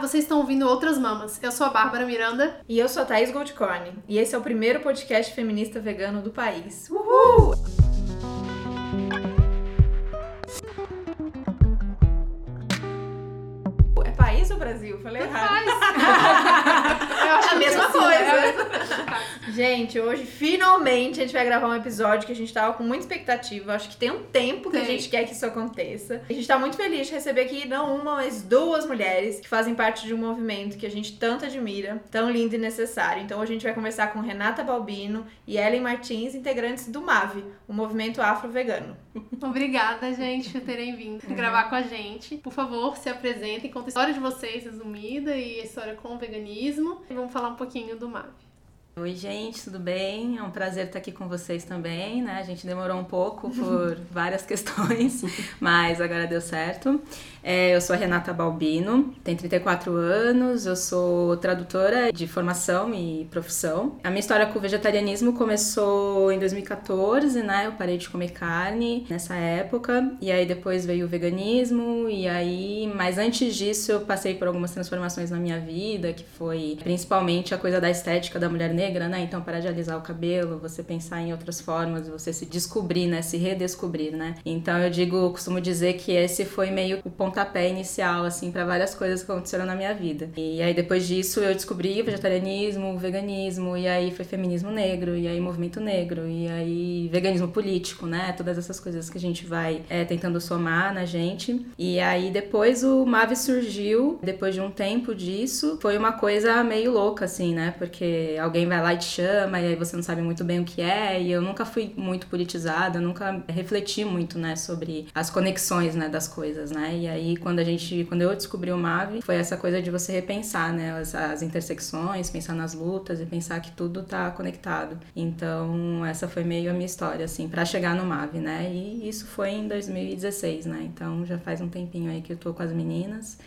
vocês estão ouvindo Outras Mamas. Eu sou a Bárbara Miranda. E eu sou a Thaís Goldcorn. E esse é o primeiro podcast feminista vegano do país. Uhul! É país ou Brasil? Falei errado. Eu acho É a mesma que sim, coisa. é. Gente, hoje finalmente a gente vai gravar um episódio que a gente tava com muita expectativa. Acho que tem um tempo que a Tem. gente quer que isso aconteça. A gente tá muito feliz de receber aqui não uma, mas duas mulheres que fazem parte de um movimento que a gente tanto admira, tão lindo e necessário. Então hoje a gente vai conversar com Renata Balbino e Ellen Martins, integrantes do MAVE, o Movimento Afro-Vegano. Obrigada, gente, por terem vindo gravar com a gente. Por favor, se apresentem, contem a história de vocês resumida e a história com o veganismo. E vamos falar um pouquinho do MAV. Oi, gente, tudo bem? É um prazer estar aqui com vocês também, né? A gente demorou um pouco por várias questões, mas agora deu certo. É, eu sou a Renata Balbino, tenho 34 anos, eu sou tradutora de formação e profissão. A minha história com o vegetarianismo começou em 2014, né? Eu parei de comer carne nessa época, e aí depois veio o veganismo, e aí, mas antes disso eu passei por algumas transformações na minha vida, que foi principalmente a coisa da estética da mulher negra, né? Então, parar de alisar o cabelo, você pensar em outras formas, você se descobrir, né? Se redescobrir, né? Então, eu digo, costumo dizer que esse foi meio o pontapé inicial, assim, para várias coisas que aconteceram na minha vida. E aí, depois disso, eu descobri vegetarianismo, veganismo, e aí foi feminismo negro, e aí movimento negro, e aí veganismo político, né? Todas essas coisas que a gente vai é, tentando somar na gente. E aí, depois o MAVE surgiu, depois de um tempo disso, foi uma coisa meio louca, assim, né? Porque alguém vai lá e te chama, e aí você não sabe muito bem o que é, e eu nunca fui muito politizada, nunca refleti muito, né, sobre as conexões, né, das coisas, né? E aí, quando a gente, quando eu descobri o MAVE, foi essa coisa de você repensar, né, as, as intersecções, pensar nas lutas e pensar que tudo tá conectado. Então, essa foi meio a minha história, assim, para chegar no MAVE, né? E isso foi em 2016, né? Então, já faz um tempinho aí que eu tô com as meninas.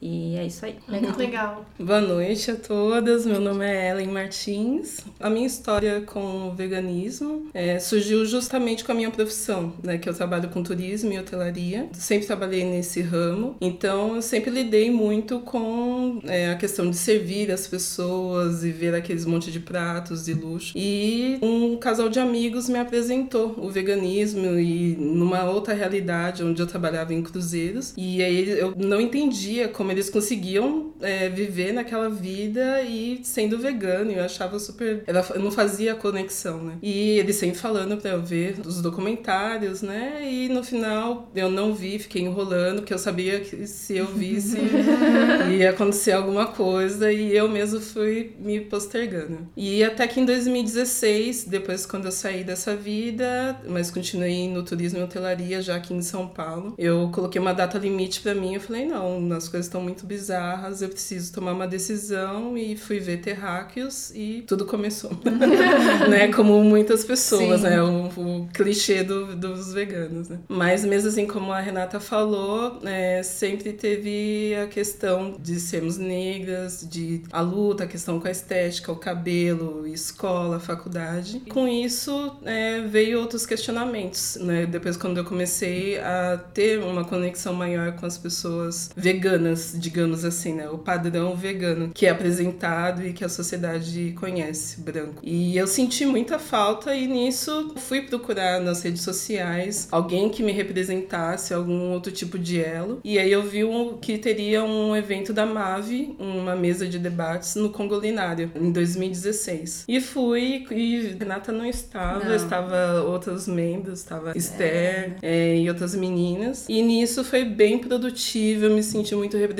E é isso aí. Muito legal. Boa noite a todas, meu nome é Ellen Martins. A minha história com o veganismo é, surgiu justamente com a minha profissão, né, que eu trabalho com turismo e hotelaria. Sempre trabalhei nesse ramo, então eu sempre lidei muito com é, a questão de servir as pessoas e ver aqueles monte de pratos de luxo. E um casal de amigos me apresentou o veganismo e numa outra realidade onde eu trabalhava em cruzeiros. E aí eu não entendia como eles conseguiam é, viver naquela vida e sendo vegano. Eu achava super. Ela, eu não fazia conexão, né? E eles sempre falando pra eu ver os documentários, né? E no final eu não vi, fiquei enrolando, porque eu sabia que se eu visse ia acontecer alguma coisa e eu mesmo fui me postergando. E até que em 2016, depois quando eu saí dessa vida, mas continuei no turismo e hotelaria já aqui em São Paulo, eu coloquei uma data limite pra mim. Eu falei, não, as coisas estão muito bizarras, eu preciso tomar uma decisão e fui ver terráqueos e tudo começou. né? Como muitas pessoas, Sim. né? O, o clichê do- dos veganos, né? Mas mesmo assim, como a Renata falou, é, sempre teve a questão de sermos negras, de a luta, a questão com a estética, o cabelo, escola, faculdade. Com isso, é, veio outros questionamentos, né? Depois, quando eu comecei a ter uma conexão maior com as pessoas veganas, digamos assim, né? O padrão vegano que é apresentado e que a sociedade conhece, branco. E eu senti muita falta e nisso fui procurar nas redes sociais alguém que me representasse, algum outro tipo de elo. E aí eu vi um, que teria um evento da MAVE, uma mesa de debates no Congolinário, em 2016. E fui, e Renata não estava, Não. estava outros membros, estava Esther é, e outras meninas. E nisso foi bem produtivo, eu me senti muito representada.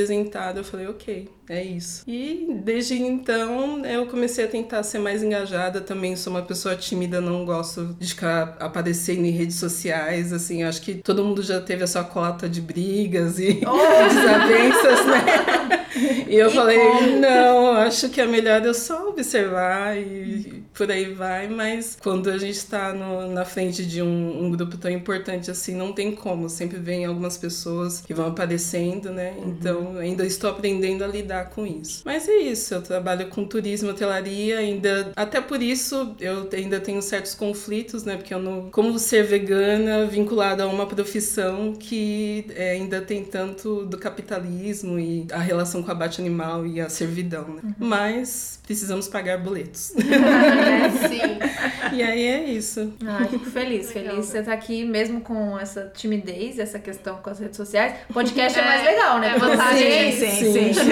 Eu falei, ok, é isso. E desde então eu comecei a tentar ser mais engajada. Também sou uma pessoa tímida, não gosto de ficar aparecendo em redes sociais. Assim, acho que todo mundo já teve a sua cota de brigas e desavenças, né? E eu E falei, como? não, acho que é melhor eu só observar e por aí vai, mas quando a gente tá no- na frente de um, um grupo tão importante assim, não tem como. Sempre vem algumas pessoas que vão aparecendo, né? Então ainda estou aprendendo a lidar com isso. Mas é isso, eu trabalho com turismo, hotelaria, ainda. Até por isso eu ainda tenho certos conflitos, né? Porque eu não. Como ser vegana vinculada a uma profissão que é, ainda tem tanto do capitalismo e a relação com com abate animal e a servidão, né? Uhum. Mas precisamos pagar boletos. Sim. E aí é isso. Ai, fico feliz, feliz você tá aqui mesmo com essa timidez, essa questão com as redes sociais. O podcast é, é mais legal, né? É vantagem. Sim, sim, sim. sim.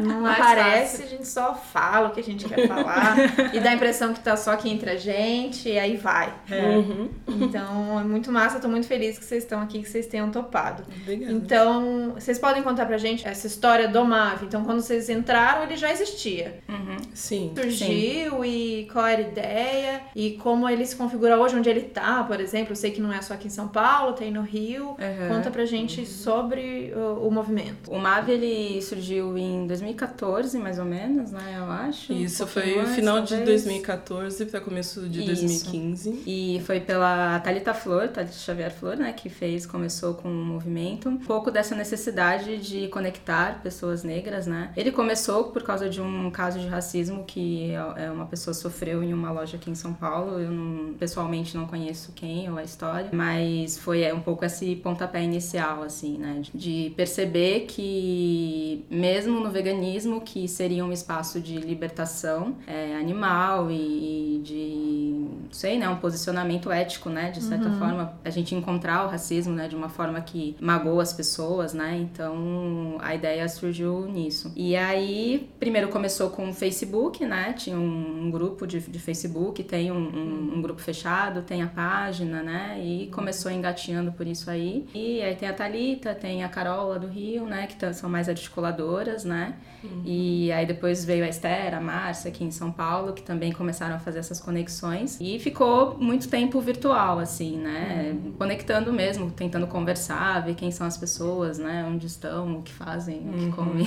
Não, não aparece, fácil. a gente só fala o que a gente quer falar e dá a impressão que tá só aqui entre a gente e aí vai. É. Uhum. Então, é muito massa, tô muito feliz que vocês estão aqui, que vocês tenham topado. Obrigada. Então, vocês podem contar pra gente essa história do MAV. Então, quando vocês entraram, ele já existia. Uhum. Sim. Surgiu sim. e qual era a ideia e como ele se configura hoje, onde ele tá, por exemplo. Eu sei que não é só aqui em São Paulo, tem no Rio. Uhum. Conta pra gente uhum. sobre o, o, movimento. O MAV, ele surgiu em 2014, mais ou menos, né? Eu acho. Isso, um foi o final talvez. de 2014 para começo de Isso. 2015. E foi pela Thalita Flor, Thalita Xavier Flor, né? Que fez, começou com o movimento. Um pouco dessa necessidade de conectar pessoas negras, né? Ele começou por causa de um caso de racismo que é, uma pessoa sofreu em uma loja aqui em São Paulo. Eu não, pessoalmente não conheço quem ou a história, mas foi é, um pouco esse pontapé inicial, assim, né? De perceber que mesmo no veganismo, que seria um espaço de libertação é, animal e, e de, sei, né, um posicionamento ético, né, de certa uhum. forma, a gente encontrar o racismo, né, de uma forma que magoa as pessoas, né? Então a ideia surgiu nisso. E aí, primeiro começou com o Facebook, né? Tinha um, um grupo de, de, Facebook, tem um, um, um, grupo fechado, tem a página, né? E começou engatinhando por isso aí. E aí tem a Talita, tem a Carola do Rio, né? Que são mais articuladoras, né? Uhum. E aí depois veio a Esther, a Márcia aqui em São Paulo, que também começaram a fazer essas conexões. E ficou muito tempo virtual, assim, né? Uhum. Conectando mesmo, tentando conversar, ver quem são as pessoas, né? Onde estão, o que fazem, o que uhum. comem.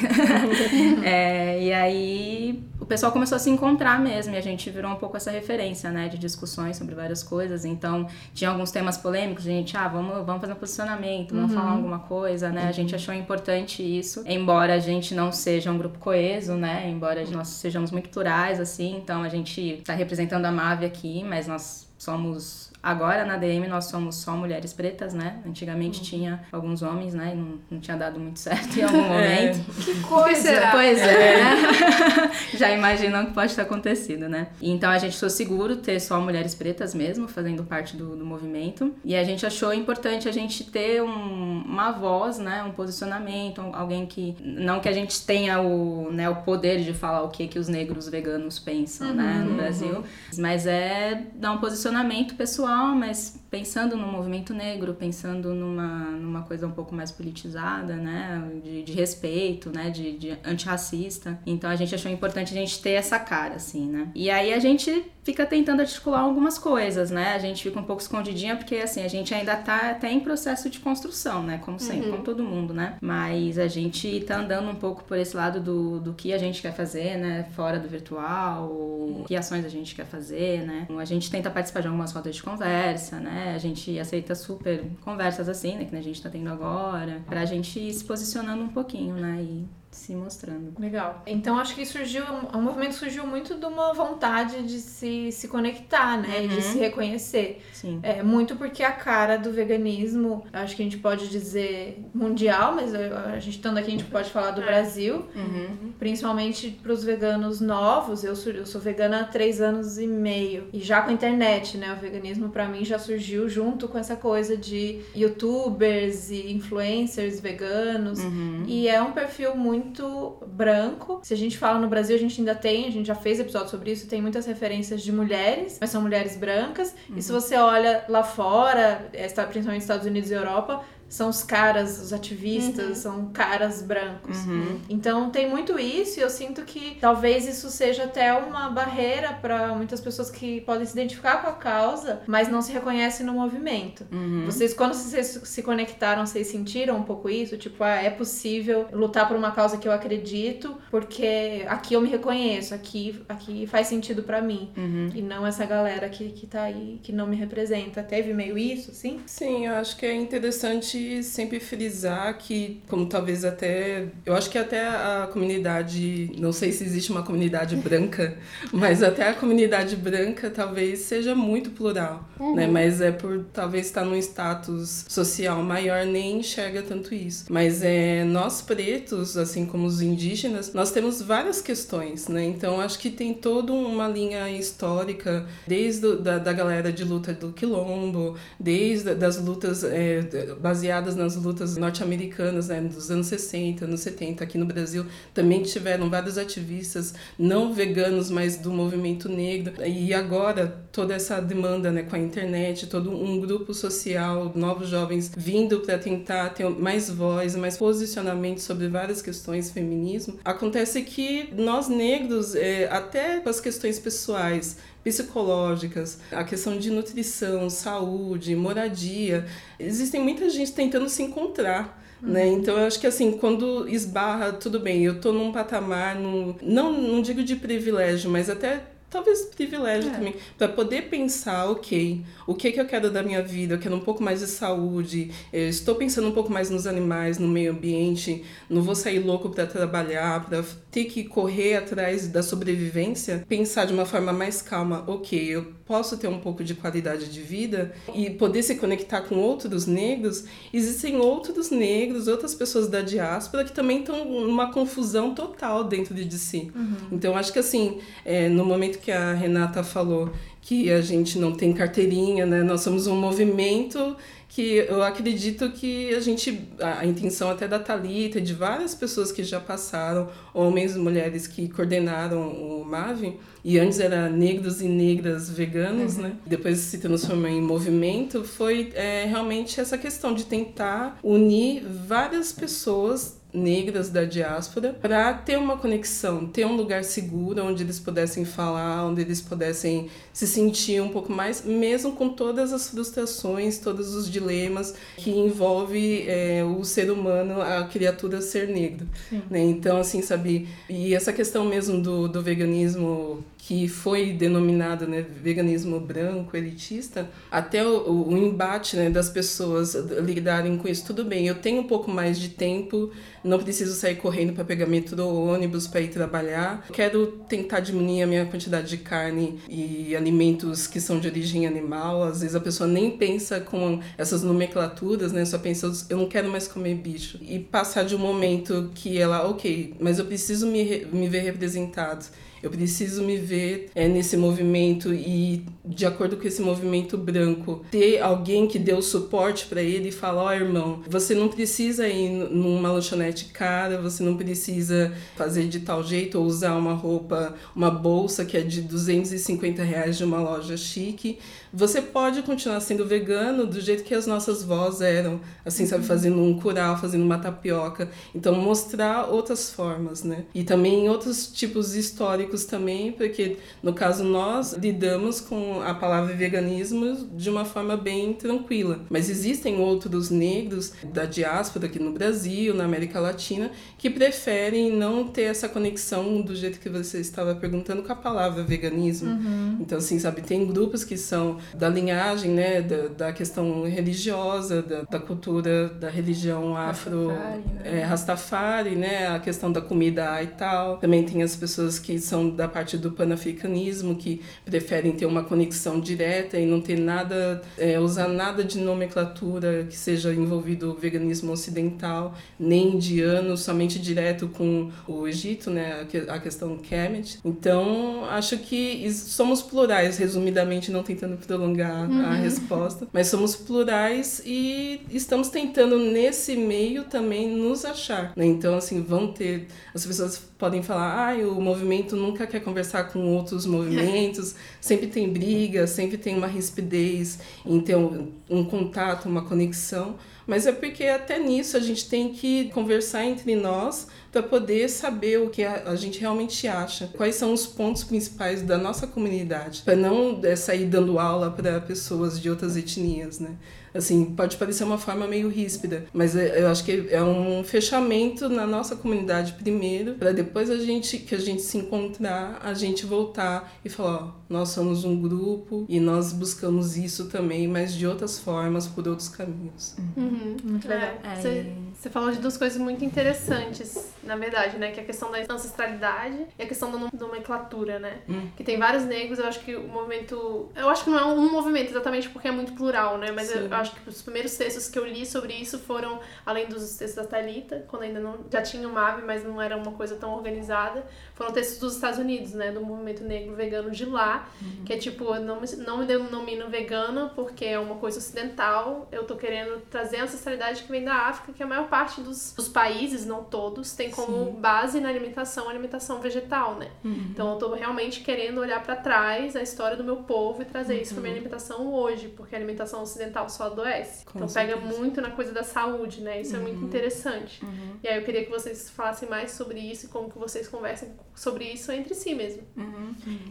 é, e aí o pessoal começou a se encontrar mesmo e a gente virou um pouco essa referência, né? De discussões sobre várias coisas. Então, tinha alguns temas polêmicos, a gente, ah, vamos, vamos fazer um posicionamento, vamos uhum. falar alguma coisa, né? A gente achou importante isso, embora a gente não seja um grupo coeso, né? Embora nós sejamos muito plurais, assim, então a gente está representando a MAVE aqui, mas nós somos Agora na DM nós somos só mulheres pretas, né? Antigamente uhum. tinha alguns homens, né? E não, não tinha dado muito certo em algum é. momento. É. Que coisa! Pois é, né? Já imaginam que pode ter acontecido, né? Então a gente achou seguro ter só mulheres pretas mesmo, fazendo parte do, do movimento. E a gente achou importante a gente ter um, uma voz, né? Um posicionamento, alguém que. Não que a gente tenha o, né, o poder de falar o que, que os negros veganos pensam, uhum, né? No uhum. Brasil. Mas é dar um posicionamento pessoal mas pensando no movimento negro, pensando numa, numa coisa um pouco mais politizada, né, de, de respeito, né, de, de antirracista. Então a gente achou importante a gente ter essa cara, assim, né. E aí a gente fica tentando articular algumas coisas, né, a gente fica um pouco escondidinha porque, assim, a gente ainda tá até em processo de construção, né, como sempre, uhum. como todo mundo, né. Mas a gente tá andando um pouco por esse lado do, do que a gente quer fazer, né, fora do virtual, que ações a gente quer fazer, né. A gente tenta participar de algumas rodas de conversa, né, a gente aceita super conversas assim, né? Que a gente tá tendo agora, pra gente ir se posicionando um pouquinho, né? E se mostrando. Legal. Então acho que surgiu, o movimento surgiu muito de uma vontade de se, se conectar, né? Uhum. E de se reconhecer. Sim. É, muito porque a cara do veganismo, acho que a gente pode dizer mundial, mas a gente estando aqui a gente pode falar do é. Brasil. Uhum. Principalmente para os veganos novos. Eu sou, eu sou vegana há três anos e meio. E já com a internet, né? O veganismo para mim já surgiu junto com essa coisa de youtubers e influencers veganos. Uhum. E é um perfil muito muito branco. Se a gente fala no Brasil, a gente ainda tem, a gente já fez episódio sobre isso, tem muitas referências de mulheres, mas são mulheres brancas. Uhum. E se uhum. você olha lá fora, principalmente nos Estados Unidos e Europa, são os caras, os ativistas, uhum. são caras brancos. Uhum. Então tem muito isso e eu sinto que talvez isso seja até uma barreira para muitas pessoas que podem se identificar com a causa, mas não se reconhecem no movimento. Uhum. Vocês, quando vocês se conectaram, vocês sentiram um pouco isso? Tipo, ah, é possível lutar por uma causa que eu acredito, porque aqui eu me reconheço, aqui, aqui faz sentido para mim. Uhum. E não essa galera que, que tá aí, que não me representa. Teve meio isso, sim? Sim, eu acho que é interessante importante sempre frisar que, como talvez até. Eu acho que até a comunidade. Não sei se existe uma comunidade branca, mas até a comunidade branca talvez seja muito plural, uhum. né? Mas é por talvez estar num status social maior, nem enxerga tanto isso. Mas é, nós pretos, assim como os indígenas, nós temos várias questões, né? Então acho que tem toda uma linha histórica, desde do, da, da galera de luta do quilombo, desde das lutas é, baseadas nas lutas norte-americanas, né, dos anos 60, anos 70, aqui no Brasil também tiveram vários ativistas não veganos, mas do movimento negro. E agora toda essa demanda, né, com a internet, todo um grupo social, novos jovens vindo para tentar ter mais voz, mais posicionamento sobre várias questões feminismo. Acontece que nós negros, é, até as questões pessoais, psicológicas, a questão de nutrição, saúde, moradia. Existem muita gente tentando se encontrar. Né? Uhum. Então eu acho que assim, quando esbarra, tudo bem, eu tô num patamar, num, não, não digo de privilégio, mas até talvez privilégio é. também, para poder pensar, ok, o que que eu quero da minha vida? Eu quero um pouco mais de saúde, estou pensando um pouco mais nos animais, no meio ambiente, não vou sair louco para trabalhar, para ter que correr atrás da sobrevivência, pensar de uma forma mais calma, ok, eu posso ter um pouco de qualidade de vida e poder se conectar com outros negros, existem outros negros, outras pessoas da diáspora que também estão numa confusão total dentro de si. Uhum. Então, acho que assim, é, no momento que a Renata falou que a gente não tem carteirinha, né? Nós somos um movimento que eu acredito que a gente a, intenção até da Talita de várias pessoas que já passaram, homens e mulheres que coordenaram o MAVE, e antes era negros e negras veganos, uhum. né? Depois se transformou em movimento, foi é, realmente essa questão de tentar unir várias pessoas negras da diáspora para ter uma conexão, ter um lugar seguro onde eles pudessem falar, onde eles pudessem se sentir um pouco mais, mesmo com todas as frustrações, todos os dilemas que envolve é, o ser humano, a criatura ser negro. Né? Então, assim, sabe, e essa questão mesmo do, do veganismo que foi denominado né, veganismo branco, elitista, até o, o embate né, das pessoas lidarem com isso. Tudo bem, eu tenho um pouco mais de tempo, não preciso sair correndo para pegar metrô ou ônibus para ir trabalhar. Quero tentar diminuir a minha quantidade de carne e alimentos que são de origem animal. Às vezes a pessoa nem pensa com essas nomenclaturas, né? Só pensa, eu não quero mais comer bicho. E passar de um momento que ela, ok, mas eu preciso me, me ver representado eu preciso me ver é, nesse movimento e, de acordo com esse movimento branco, ter alguém que dê o suporte para ele e falar: Ó, oh, irmão, você não precisa ir numa lanchonete cara, você não precisa fazer de tal jeito ou usar uma roupa, uma bolsa que é de 250 reais de uma loja chique. Você pode continuar sendo vegano do jeito que as nossas vós eram, assim, sabe, uhum. fazendo um curau, fazendo uma tapioca. Então, mostrar outras formas, né? E também outros tipos históricos também, porque no caso nós lidamos com a palavra veganismo de uma forma bem tranquila. Mas existem outros negros da diáspora aqui no Brasil, na América Latina, que preferem não ter essa conexão do jeito que você estava perguntando com a palavra veganismo. Uhum. Então, assim, sabe, tem grupos que são da linhagem, né, da, da questão religiosa, da, da, cultura da religião afro, Rastafari, né? É, Rastafari, né, a questão da comida e tal. Também tem as pessoas que são da parte do panafricanismo, que preferem ter uma conexão direta e não ter nada, é, usar nada de nomenclatura que seja envolvido o veganismo ocidental, nem indiano, somente direto com o Egito, né, a questão Kemet. Então, acho que somos plurais, resumidamente, não tentando prolongar uhum. a resposta, mas somos plurais e estamos tentando nesse meio também nos achar. Né? Então, assim, vão ter. As pessoas podem falar, ah, o movimento nunca quer conversar com outros movimentos, sempre tem briga, sempre tem uma rispidez em ter um, um contato, uma conexão. Mas é porque até nisso a gente tem que conversar entre nós para poder saber o que a, gente realmente acha, quais são os pontos principais da nossa comunidade, para não é, sair dando aula para pessoas de outras etnias, né? Assim, pode parecer uma forma meio ríspida, mas é, eu acho que é um fechamento na nossa comunidade primeiro, para depois a gente que a gente se encontrar, a gente voltar e falar, ó, nós somos um grupo e nós buscamos isso também, mas de outras formas, por outros caminhos. Uhum. Uhum. Muito legal. É, É, você, você falou de duas coisas muito interessantes, na verdade, né? Que é a questão da ancestralidade e a questão da nom- nomenclatura, né? Hum. Que tem vários negros, eu acho que o movimento. Eu acho que não é um movimento exatamente porque é muito plural, né? Mas eu Sim. Acho que os primeiros textos que eu li sobre isso foram, além dos textos da Thalita, quando ainda não. Já tinha o MAV, mas não era uma coisa tão organizada. Foram textos dos Estados Unidos, né? Do movimento negro vegano de lá. Que é tipo, eu não, me- não me denomino vegana porque é uma coisa ocidental. Eu tô querendo trazer a ancestralidade que vem da África, que a maior parte dos, dos países, não todos, tem como base na alimentação a alimentação vegetal, né? Então eu tô realmente querendo olhar pra trás a história do meu povo e trazer isso pra minha alimentação hoje, porque a alimentação ocidental só adoece. Com então pega certeza. muito na coisa da saúde, né? Isso é muito interessante. E aí eu queria que vocês falassem mais sobre isso e como que vocês conversem sobre isso entre si mesmo.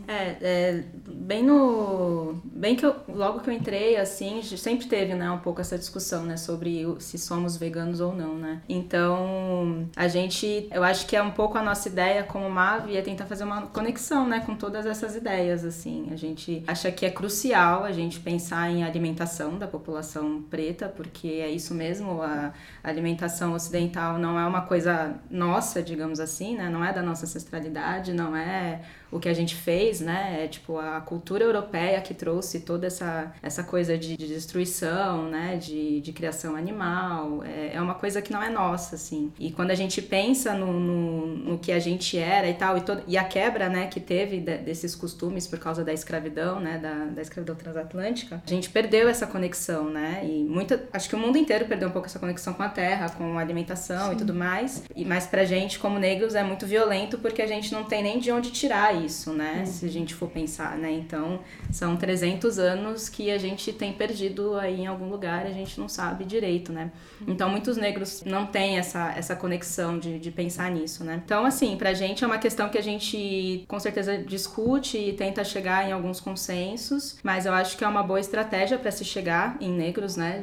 É, é, bem no. Bem que eu, logo que eu entrei, assim, sempre teve, né, um pouco essa discussão, né, sobre se somos veganos ou não, né? Então, a gente, eu acho que é um pouco a nossa ideia como MAV é tentar fazer uma conexão, né, com todas essas ideias, assim. A gente acha que é crucial a gente pensar em alimentação da população preta, porque é isso mesmo, a alimentação ocidental não é uma coisa nossa, digamos assim, né? Não é da nossa ancestralidade, não é o que a gente fez, né? É tipo a cultura europeia que trouxe toda essa, essa coisa de, de destruição, né? De, de criação animal. É, é uma coisa que não é nossa, assim. E quando a gente pensa no, no, no que a gente era e tal, e, todo, e a quebra, né, que teve de- desses costumes por causa da escravidão, né? Da, da escravidão transatlântica, a gente perdeu essa conexão, né? E muita. Acho que o mundo inteiro perdeu um pouco essa conexão com a terra, com a alimentação e tudo mais. E mas pra gente, como negros, é muito violento porque a gente não tem nem de onde tirar isso, né? Se a gente for pensar, né? Então, são 300 anos que a gente tem perdido aí em algum lugar a gente não sabe direito, né? Então, muitos negros não têm essa, essa conexão de, de pensar nisso, né? Então, assim, pra gente é uma questão que a gente com certeza discute e tenta chegar em alguns consensos, mas eu acho que é uma boa estratégia para se chegar em negros, né?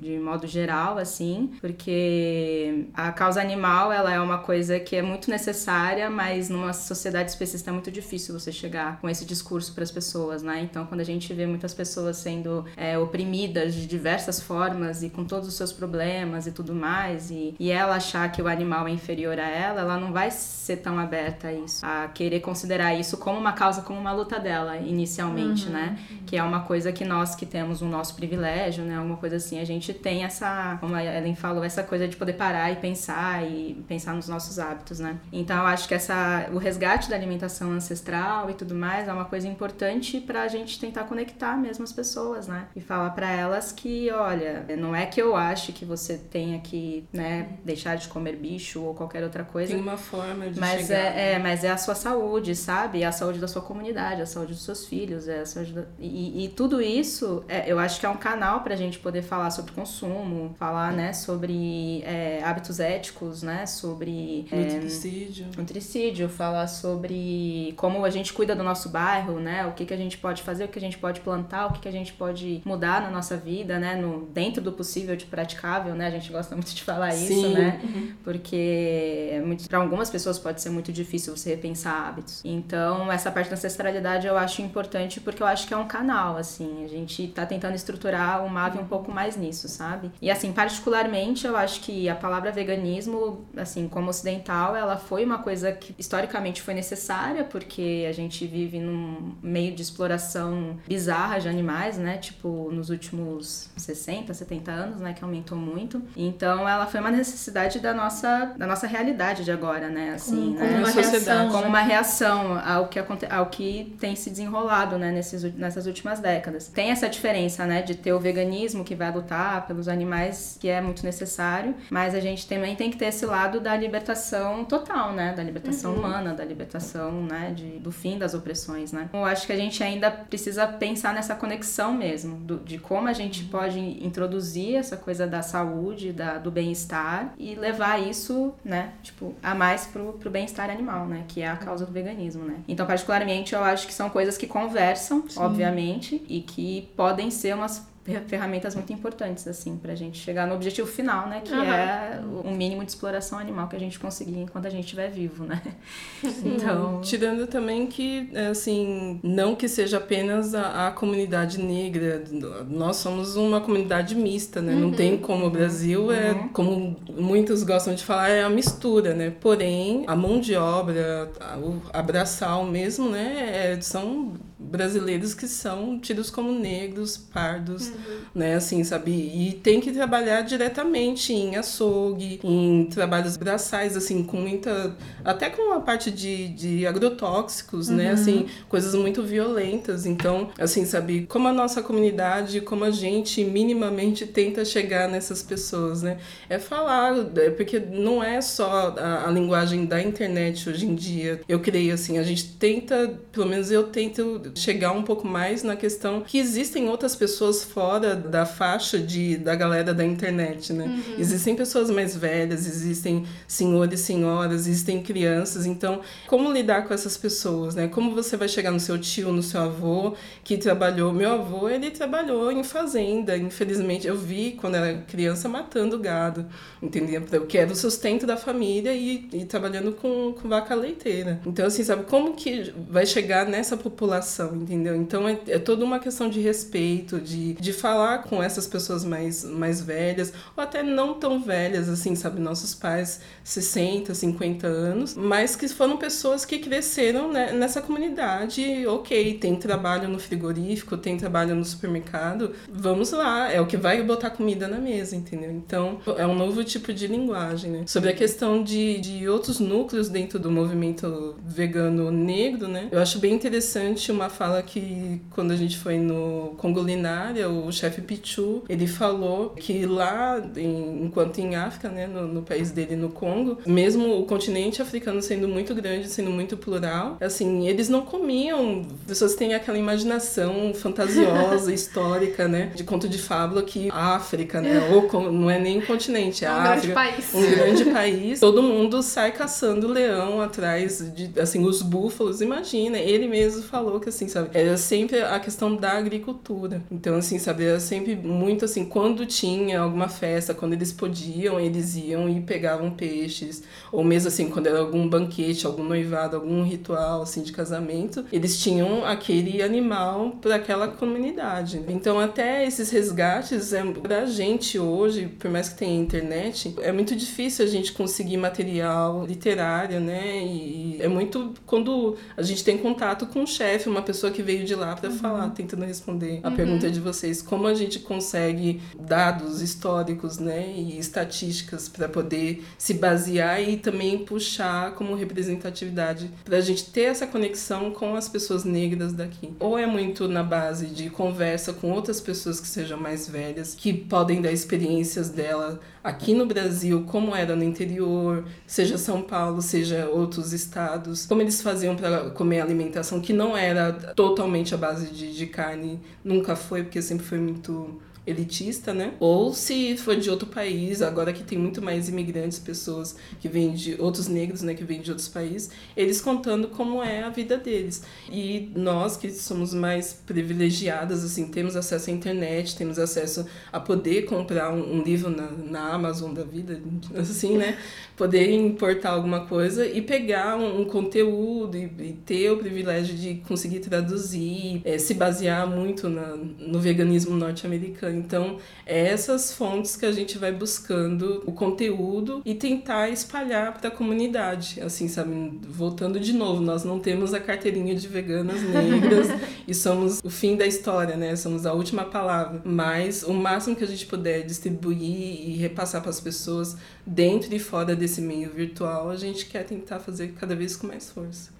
De modo geral, assim, porque a causa animal, ela é uma coisa que é muito necessária, mas numa sociedade específica é muito difícil você chegar com esse discurso para as pessoas, né? Então, quando a gente vê muitas pessoas sendo é, oprimidas de diversas formas e com todos os seus problemas e tudo mais, e, e ela achar que o animal é inferior a ela, ela não vai ser tão aberta a isso, a querer considerar isso como uma causa, como uma luta dela, inicialmente, né? Que é uma coisa que nós que temos o nosso privilégio, né? Alguma coisa assim, a gente tem essa, como a Ellen falou, essa coisa de poder parar e pensar e pensar nos nossos hábitos, né? Então eu acho que essa, o resgate da alimentação ancestral e tudo mais é uma coisa importante pra gente tentar conectar mesmo as pessoas, né? E falar pra elas que, olha, não é que eu acho que você tenha que, né, deixar de comer bicho ou qualquer outra coisa. Tem uma forma de Mas chegar. é, é, mas é a sua saúde, sabe? É a saúde da sua comunidade, a saúde dos seus filhos, é a saúde da... e, e tudo isso, é, eu acho que é um canal pra gente poder falar sobre consumo, falar, né, sobre é, hábitos éticos, né, sobre é, Nutricídio. nutricídio, falar sobre como a gente cuida do nosso bairro, né? O que, que a gente pode fazer, o que a gente pode plantar, o que, que a gente pode mudar na nossa vida, né? No, dentro do possível de praticável, né? A gente gosta muito de falar isso, Sim. né? Porque é para algumas pessoas pode ser muito difícil você repensar hábitos. Então, essa parte da ancestralidade eu acho importante porque eu acho que é um canal, assim. A gente tá tentando estruturar o Um pouco mais nisso, sabe? E assim, particularmente, eu acho que a palavra veganismo, assim, como ocidental, ela foi uma coisa que historicamente foi necessária, porque a gente vive num meio de exploração bizarra de animais, né? Tipo, nos últimos 60, 70 anos, né? Que aumentou muito. Então, ela foi uma necessidade da nossa, da nossa realidade de agora, né? Assim, Como- né? como uma sociedade. reação, como né? uma reação ao que, aconte- ao que tem se desenrolado né, nesses, nessas últimas décadas. Tem essa diferença né, de ter o veganismo que vai lutar pelos animais, que é muito necessário, mas a gente também tem que ter esse lado da libertação total, né? Da libertação humana, da libertação né, de, do fim das opressões. Né? Eu acho que a gente ainda precisa pensar nessa conexão mesmo, do- de como a gente pode introduzir essa coisa da saúde, da, do bem-estar e levar isso, né, tipo, a mais pro, pro bem-estar animal, né, que é a causa do veganismo, né. Então, particularmente, eu acho que são coisas que conversam, obviamente, e que podem ser umas ferramentas muito importantes, assim, pra gente chegar no objetivo final, né? Que Uhum. é o mínimo de exploração animal que a gente conseguir enquanto a gente estiver vivo, né? Então. Tirando também que, é, assim, não que seja apenas a, a comunidade negra, nós somos uma comunidade mista, né? Não tem como o Brasil é, como muitos gostam de falar, é a mistura, né? Porém, a mão de obra, a- o abraçal mesmo, né? é- são brasileiros que são tidos como negros, pardos, né? Assim, sabe? E tem que trabalhar diretamente em açougue, em trabalhos braçais, assim, com muita. Até com a parte de, de agrotóxicos, né? Assim, coisas muito violentas. Então, assim, sabe? Como a nossa comunidade, como a gente minimamente tenta chegar nessas pessoas, né? É falar, é porque não é só a, a linguagem da internet hoje em dia. Eu creio, assim, a gente tenta, pelo menos eu tento chegar um pouco mais na questão que existem outras pessoas fora da faixa de, da galera da internet, né? Existem pessoas mais velhas, existem senhores e senhoras, existem crianças. Então, como lidar com essas pessoas, né? Como você vai chegar no seu tio, no seu avô, que trabalhou... Meu avô, ele trabalhou em fazenda, infelizmente. Eu vi, quando era criança, matando gado, entendeu? Que era o sustento da família e, e trabalhando com, com vaca leiteira. Então, assim, sabe? Como que vai chegar nessa população, entendeu? Então, é, é toda uma questão de respeito, de, de falar com essas pessoas mais, mais velhas, ou até não tão velhas, assim, sabe? Nossos pais, 60, 50 anos, mas que foram pessoas que cresceram né, nessa comunidade, ok, tem trabalho no frigorífico, tem trabalho no supermercado, vamos lá, é o que vai botar comida na mesa, entendeu? Então, é um novo tipo de linguagem, né? Sobre a questão de, de outros núcleos dentro do movimento vegano negro, né? Eu acho bem interessante uma fala que, quando a gente foi no Congolinária, o chefe Pichu, ele falou que lá, em- enquanto em África, né, no, no país dele, no Congo, mesmo o continente africano sendo muito grande, sendo muito plural, assim, eles não comiam. Pessoas têm aquela imaginação fantasiosa, histórica, né, de conto de fábula que a África, né, ou não é nem um continente, é É um grande África país. um grande país, todo mundo sai caçando leão atrás de, assim, os búfalos, imagina, ele mesmo falou que, assim, sabe, era sempre a questão da agricultura, então, assim, sabe, era sempre muito, assim, quando tinha alguma festa, quando eles podiam, eles iam e pegavam peixes, ou mesmo, assim, quando era algum banquete, algum noivado, algum ritual, assim, de casamento, eles tinham aquele animal para aquela comunidade, então, até esses resgates, é, pra gente hoje, por mais que tenha internet, é muito difícil a gente conseguir material literário, né? E é muito quando a gente tem contato com um chefe, uma pessoa que veio de lá para falar, tentando responder a pergunta de vocês, como a gente consegue dados históricos, né? E estatísticas para poder se basear e também puxar como representatividade para a gente ter essa conexão com as pessoas negras daqui. Ou é muito na base de conversa com outras pessoas que sejam mais velhas, que podem dar experiências dela aqui no Brasil, como era no interior, seja São Paulo, seja outros estados, como eles faziam para comer alimentação que não era totalmente a base de, de carne, nunca foi, porque sempre foi muito elitista, né? Ou se for de outro país, agora que tem muito mais imigrantes, pessoas que vêm de outros negros, né, que vêm de outros países, eles contando como é a vida deles. E nós que somos mais privilegiadas, assim, temos acesso à internet, temos acesso a poder comprar um, um livro na, na Amazon da vida, assim, né? Poder importar alguma coisa e pegar um, um conteúdo e, e ter o privilégio de conseguir traduzir, eh, se basear muito na, no veganismo norte-americano. Então, é essas fontes que a gente vai buscando o conteúdo e tentar espalhar para a comunidade. Assim, sabe? Voltando de novo, nós não temos a carteirinha de veganas negras e somos o fim da história, né? Somos a última palavra. Mas o máximo que a gente puder distribuir e repassar para as pessoas dentro e fora desse meio virtual, a gente quer tentar fazer cada vez com mais força.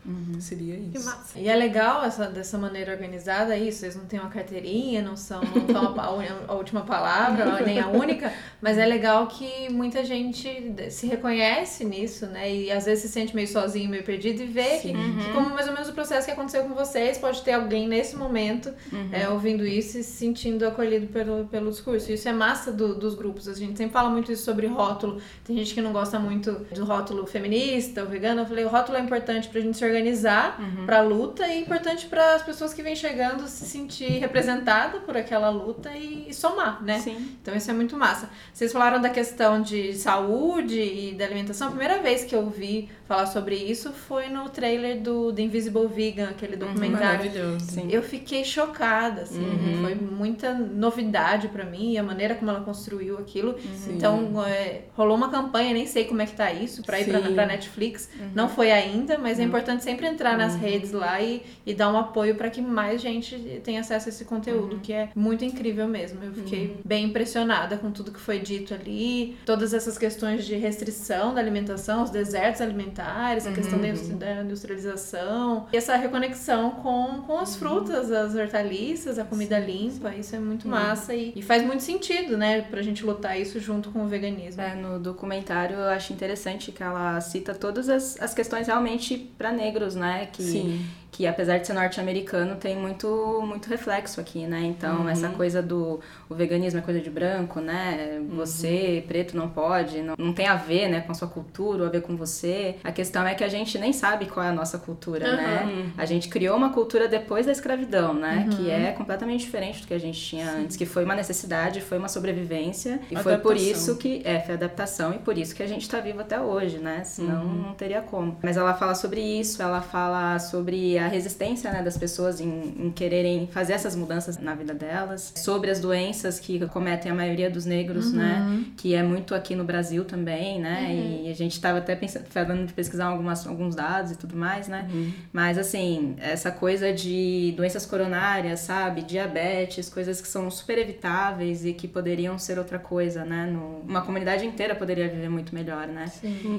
Seria Que isso. massa. E é legal essa, dessa maneira organizada isso, vocês não têm uma carteirinha, não são, não são a, a- a última palavra, nem a única, mas é legal que muita gente se reconhece nisso, né? E às vezes se sente meio sozinho, meio perdido e vê que, que como mais ou menos o processo que aconteceu com vocês, pode ter alguém nesse momento é, ouvindo isso e se sentindo acolhido pelo, pelo discurso. Isso é massa do- dos grupos, a gente sempre fala muito isso sobre rótulo, tem gente que não gosta muito do rótulo feminista ou vegano, eu falei, o rótulo é importante pra gente se organizar pra luta e é importante para as pessoas que vêm chegando se sentir representada por aquela luta e e somar, né? Sim. Então isso é muito massa. Vocês falaram da questão de saúde e da alimentação. A primeira vez que eu vi falar sobre isso foi no trailer do The Invisible Vegan, aquele documentário. Maravilhoso. Sim. Eu fiquei chocada, assim, Uhum. foi muita novidade pra mim, a maneira como ela construiu aquilo. Sim. Então, é, rolou uma campanha, nem sei como é que tá isso, pra ir pra, Sim. pra Netflix. Uhum. Não foi ainda, mas é importante sempre entrar nas redes lá e, e dar um apoio pra que mais gente tenha acesso a esse conteúdo, que é muito incrível mesmo. Eu fiquei bem impressionada com tudo que foi dito ali, todas essas questões de restrição da alimentação, os desertos alimentares, a questão da industri- da industrialização, e essa reconexão com, com as frutas, as hortaliças, a comida limpa, isso é muito massa e, e faz muito sentido, né, pra gente lutar isso junto com o veganismo. É, no documentário eu acho interessante que ela cita todas as, as questões realmente para negros, né? Que, Sim. Que apesar de ser norte-americano, tem muito, muito reflexo aqui, né? Então, essa coisa do o veganismo é coisa de branco, né? Você, preto, não pode, não, não tem a ver, né, com a sua cultura, ou a ver com você. A questão é que a gente nem sabe qual é a nossa cultura, né? A gente criou uma cultura depois da escravidão, né? Que é completamente diferente do que a gente tinha antes, que foi uma necessidade, foi uma sobrevivência, e foi por Adaptação. isso que é, foi adaptação e por isso que a gente tá vivo até hoje, né? Senão não teria como. Mas ela fala sobre isso, ela fala sobre a resistência né, das pessoas em, em quererem fazer essas mudanças na vida delas, sobre as doenças que cometem a maioria dos negros, né? Que é muito aqui no Brasil também, né? E a gente tava até pensando, falando de pesquisar algumas, alguns dados e tudo mais, né? Mas assim, essa coisa de doenças coronárias, sabe? Diabetes, coisas que são super evitáveis e que poderiam ser outra coisa, né? No- uma comunidade inteira poderia viver muito melhor, né?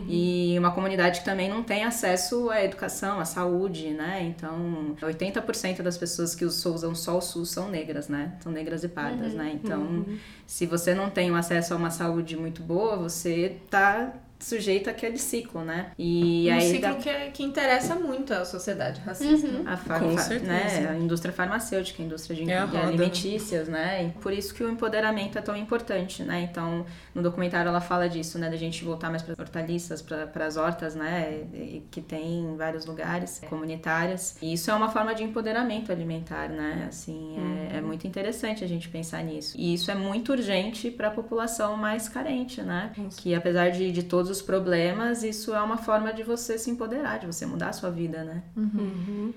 E uma comunidade que também não tem acesso à educação, à saúde, né? Então, 80% das pessoas que us- usam só o SUS são negras, né? São negras e pardas, né? Então, se você não tem um acesso a uma saúde muito boa, você tá sujeito àquele ciclo, né? E um aí ciclo dá- que, que interessa muito a sociedade racista. né? a, fa- Com fa- certeza. né, a indústria farmacêutica, a indústria de, É a de roda. alimentícias, né? E por isso que o empoderamento é tão importante, né? Então, no documentário ela fala disso, né? Da gente voltar mais para hortaliças, para as hortas, né? e- que tem em vários lugares comunitárias. E isso é uma forma de empoderamento alimentar, né? Assim, é, é muito interessante a gente pensar nisso. E isso é muito urgente para a população mais carente, né? Que apesar de, de todos os problemas, isso é uma forma de você se empoderar, de você mudar a sua vida, né?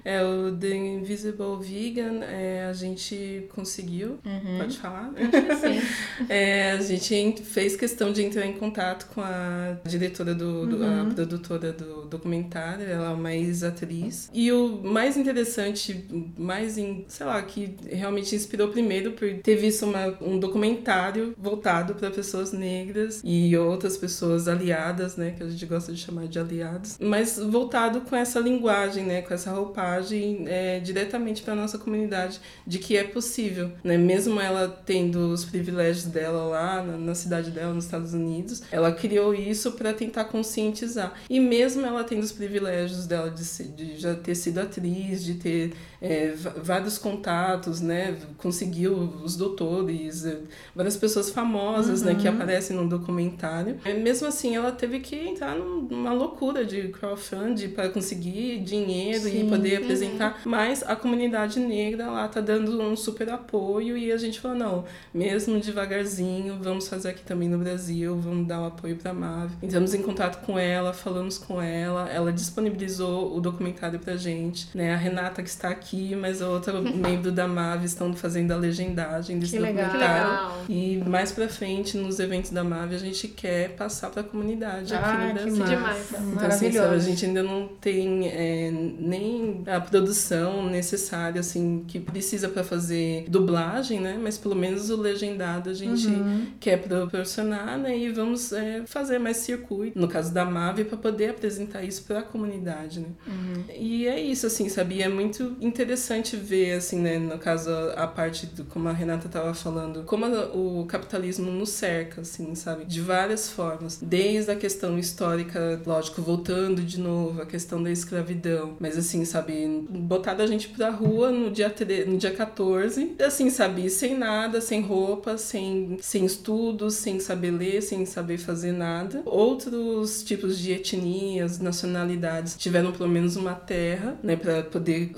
É, o The Invisible Vegan, é, a gente conseguiu, Uhum. pode falar? Sim. É, a gente en- fez questão de entrar em contato com a diretora do, do- a produtora do documentário, ela é uma ex-atriz. E o mais interessante, mais em, sei lá, que realmente inspirou primeiro por ter visto uma- um documentário voltado para pessoas negras e outras pessoas aliadas, né, que a gente gosta de chamar de aliados, mas voltado com essa linguagem, né, com essa roupagem é, diretamente para nossa comunidade de que é possível, né, mesmo ela tendo os privilégios dela lá na, na cidade dela nos Estados Unidos, ela criou isso para tentar conscientizar. E mesmo ela tendo os privilégios dela de, de já ter sido atriz, de ter é, vários contatos, né, conseguiu os doutores, é, várias pessoas famosas, né, que aparecem no documentário. É, mesmo assim, ela teve que entrar num- numa loucura de crowdfunding para conseguir dinheiro e poder apresentar. Mas a comunidade negra lá tá dando um super apoio e a gente falou, não, mesmo devagarzinho, vamos fazer aqui também no Brasil, vamos dar o apoio pra Mav. Entramos em contato com ela, falamos com ela, ela disponibilizou o documentário pra gente, né? A Renata que está aqui, mas a outra membro da Mav estão fazendo a legendagem desse Que legal. documentário. Legal. E mais pra frente, nos eventos da Mav, a gente quer passar pra comunidade aqui Ah, no que Brasil. massa. Demais. Então, assim, Maravilhoso. sabe, a gente ainda não tem é, nem a produção necessária, assim, que precisa para fazer dublagem, né? Mas pelo menos o legendado a gente Uhum. quer proporcionar, né? E vamos é, fazer mais circuito, no caso da MAVE, para poder apresentar isso para a comunidade, né? E é isso, assim, sabe? E é muito interessante ver, assim, né? No caso, a, parte, do, como a Renata tava falando, como o capitalismo nos cerca, assim, sabe? De várias formas. Desde a questão histórica, lógico, voltando de novo, a questão da escravidão. Mas assim, sabe, botar a gente pra rua no dia, no dia 14, assim, sabe, sem nada, sem roupa, sem, sem estudos, sem saber ler, sem saber fazer nada. Outros tipos de etnias, nacionalidades tiveram pelo menos uma terra, né, para poder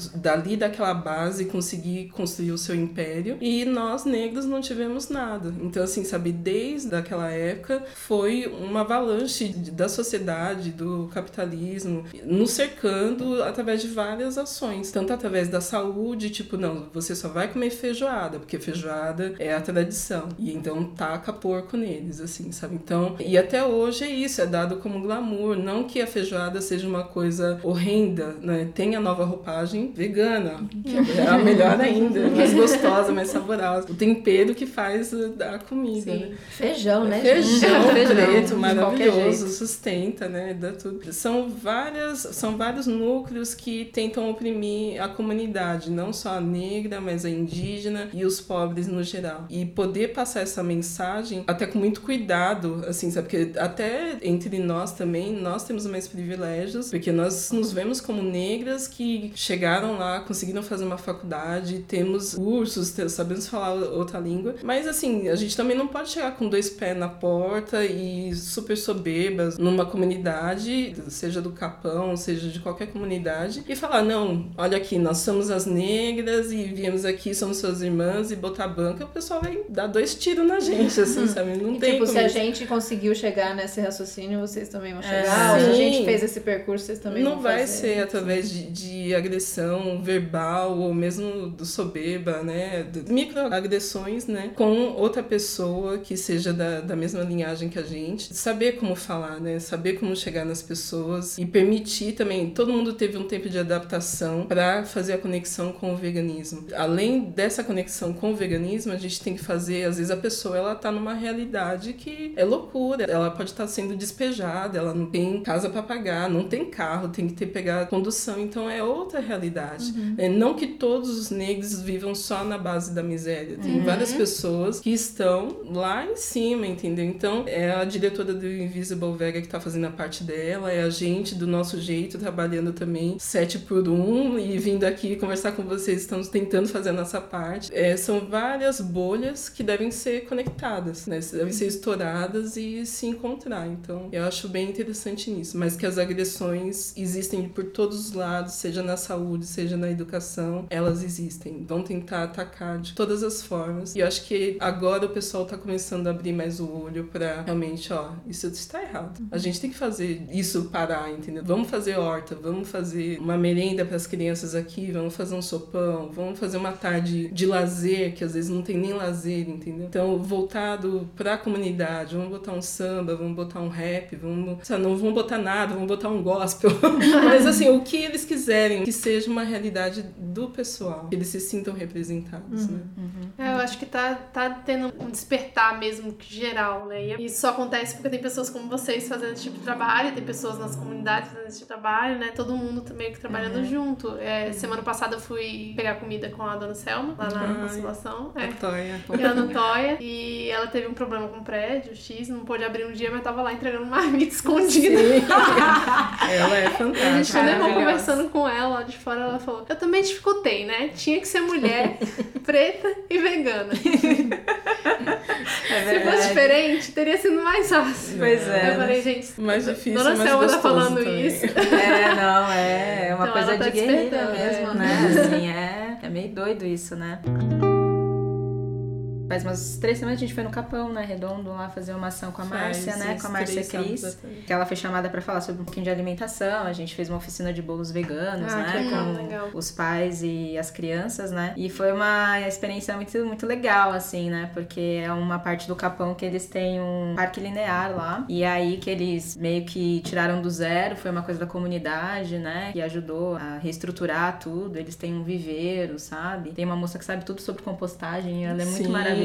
dali daquela base conseguir construir o seu império. E nós negros não tivemos nada. Então assim, sabe, desde aquela época foi uma avalanche da sociedade, do capitalismo, nos cercando através de várias ações, tanto através da saúde, tipo, não, você só vai comer feijoada, porque feijoada é a tradição. E então taca porco neles, assim, sabe? Então, e até hoje é isso, é dado como glamour, não que a feijoada seja uma coisa horrenda, né? Tem a nova roupagem vegana, que é melhor ainda, mais gostosa, mais saborosa. O tempero que faz a comida, né? Feijão, né? Feijão, feijão preto, maravilhoso, sustenta, né? Dá tudo. São várias, são vários núcleos que tentam oprimir a comunidade, não só a negra, mas a indígena e os pobres no geral. E poder passar essa mensagem até com muito cuidado, assim, sabe? Porque até entre nós também, nós temos mais privilégios, porque nós nos vemos como negras que chegaram lá, conseguiram fazer uma faculdade, temos cursos, sabemos falar outra língua, mas assim, a gente também não pode chegar com dois pés na porta e super soberbas numa comunidade, seja do Capão, seja de qualquer comunidade, e falar: não, olha aqui, nós somos as negras e viemos aqui, somos suas irmãs, e botar a banca, o pessoal vai dar dois tiros na gente, assim, sabe? Não e, tem tipo, como se a gente conseguiu chegar nesse raciocínio, vocês também vão chegar. É, se a gente fez esse percurso, vocês também não vão vai fazer. ser através de, de agressão verbal ou mesmo do soberba, né? Microagressões, né? Com outra pessoa que seja da, da mesma linhagem que a gente. Saber como falar, né? Saber como chegar nas pessoas e permitir também. Todo mundo teve um tempo de adaptação para fazer a conexão com o veganismo. Além dessa conexão com o veganismo, a gente tem que fazer, às vezes a pessoa ela tá numa realidade que é loucura. Ela pode estar tá sendo despejada, ela não tem casa para pagar, não tem carro, tem que ter pegar condução, então é outra realidade. Uhum. É, não que todos os negros vivam só na base da miséria. Tem uhum. várias pessoas que estão lá em cima, entendeu? Então, é a diretora do Invisible Vega que tá fazendo a parte dela, é a gente do nosso jeito trabalhando também sete por um e vindo aqui conversar com vocês, estamos tentando fazer a nossa parte. É, são várias bolhas que devem ser conectadas, né? Devem ser estouradas e se encontrar. Então, eu acho bem interessante nisso. Mas que as agressões existem por todos os lados, seja na saúde, seja na educação, elas existem. Vão tentar atacar de todas as formas. E eu acho que agora o pessoal tá começando a abrir mais o olho para realmente, ó, isso está errado. A gente tem que fazer isso parar, entendeu? Vamos fazer horta, vamos fazer uma merenda para as crianças aqui, vamos fazer um sopão, vamos fazer uma tarde de lazer, que às vezes não tem nem lazer, entendeu? Então, voltado para a comunidade, vamos botar um samba, vamos botar um rap, vamos, sabe, não vamos botar nada, vamos botar um gospel. Mas assim, o que eles quiserem, que seja uma realidade do pessoal, que eles se sintam representados, uhum, né? Uhum. É, eu acho que tá, tá tendo um despertar mesmo geral, né? E isso só acontece porque tem pessoas como vocês fazendo esse tipo de trabalho, tem pessoas nas comunidades fazendo esse tipo de trabalho, né? Todo mundo meio que trabalhando uhum. junto. É, semana passada eu fui pegar comida com a dona Selma, lá na consolação. É. Toia. E Toia. E ela teve um problema com o prédio, X, não pôde abrir um dia, mas tava lá entregando marmita escondida. ela é fantástica. A gente levou conversando com ela lá de fora, ela falou: Eu também dificultei, né? Tinha que ser mulher, preta e vegana. É Se fosse diferente, teria sido mais fácil. Pois é. Eu falei, gente, mais difícil, Dona mais Selma tá falando também. isso. É, não, é, é uma Então, coisa tá de guerreira mesmo, é. né? Assim, é, é meio doido isso, né? Faz umas três semanas a gente foi no Capão, né? Redondo, lá fazer uma ação com a Márcia, né? Com a Márcia Cris. Que ela foi chamada pra falar sobre um pouquinho de alimentação. A gente fez uma oficina de bolos veganos, Ah, né? legal, com legal. os pais e as crianças, né? E foi uma experiência muito, muito legal, assim, né? Porque é uma parte do Capão que eles têm um parque linear lá. E aí que eles meio que tiraram do zero, foi uma coisa da comunidade, né? Que ajudou a reestruturar tudo. Eles têm um viveiro, sabe? Tem uma moça que sabe tudo sobre compostagem, ela é muito Sim, maravilhosa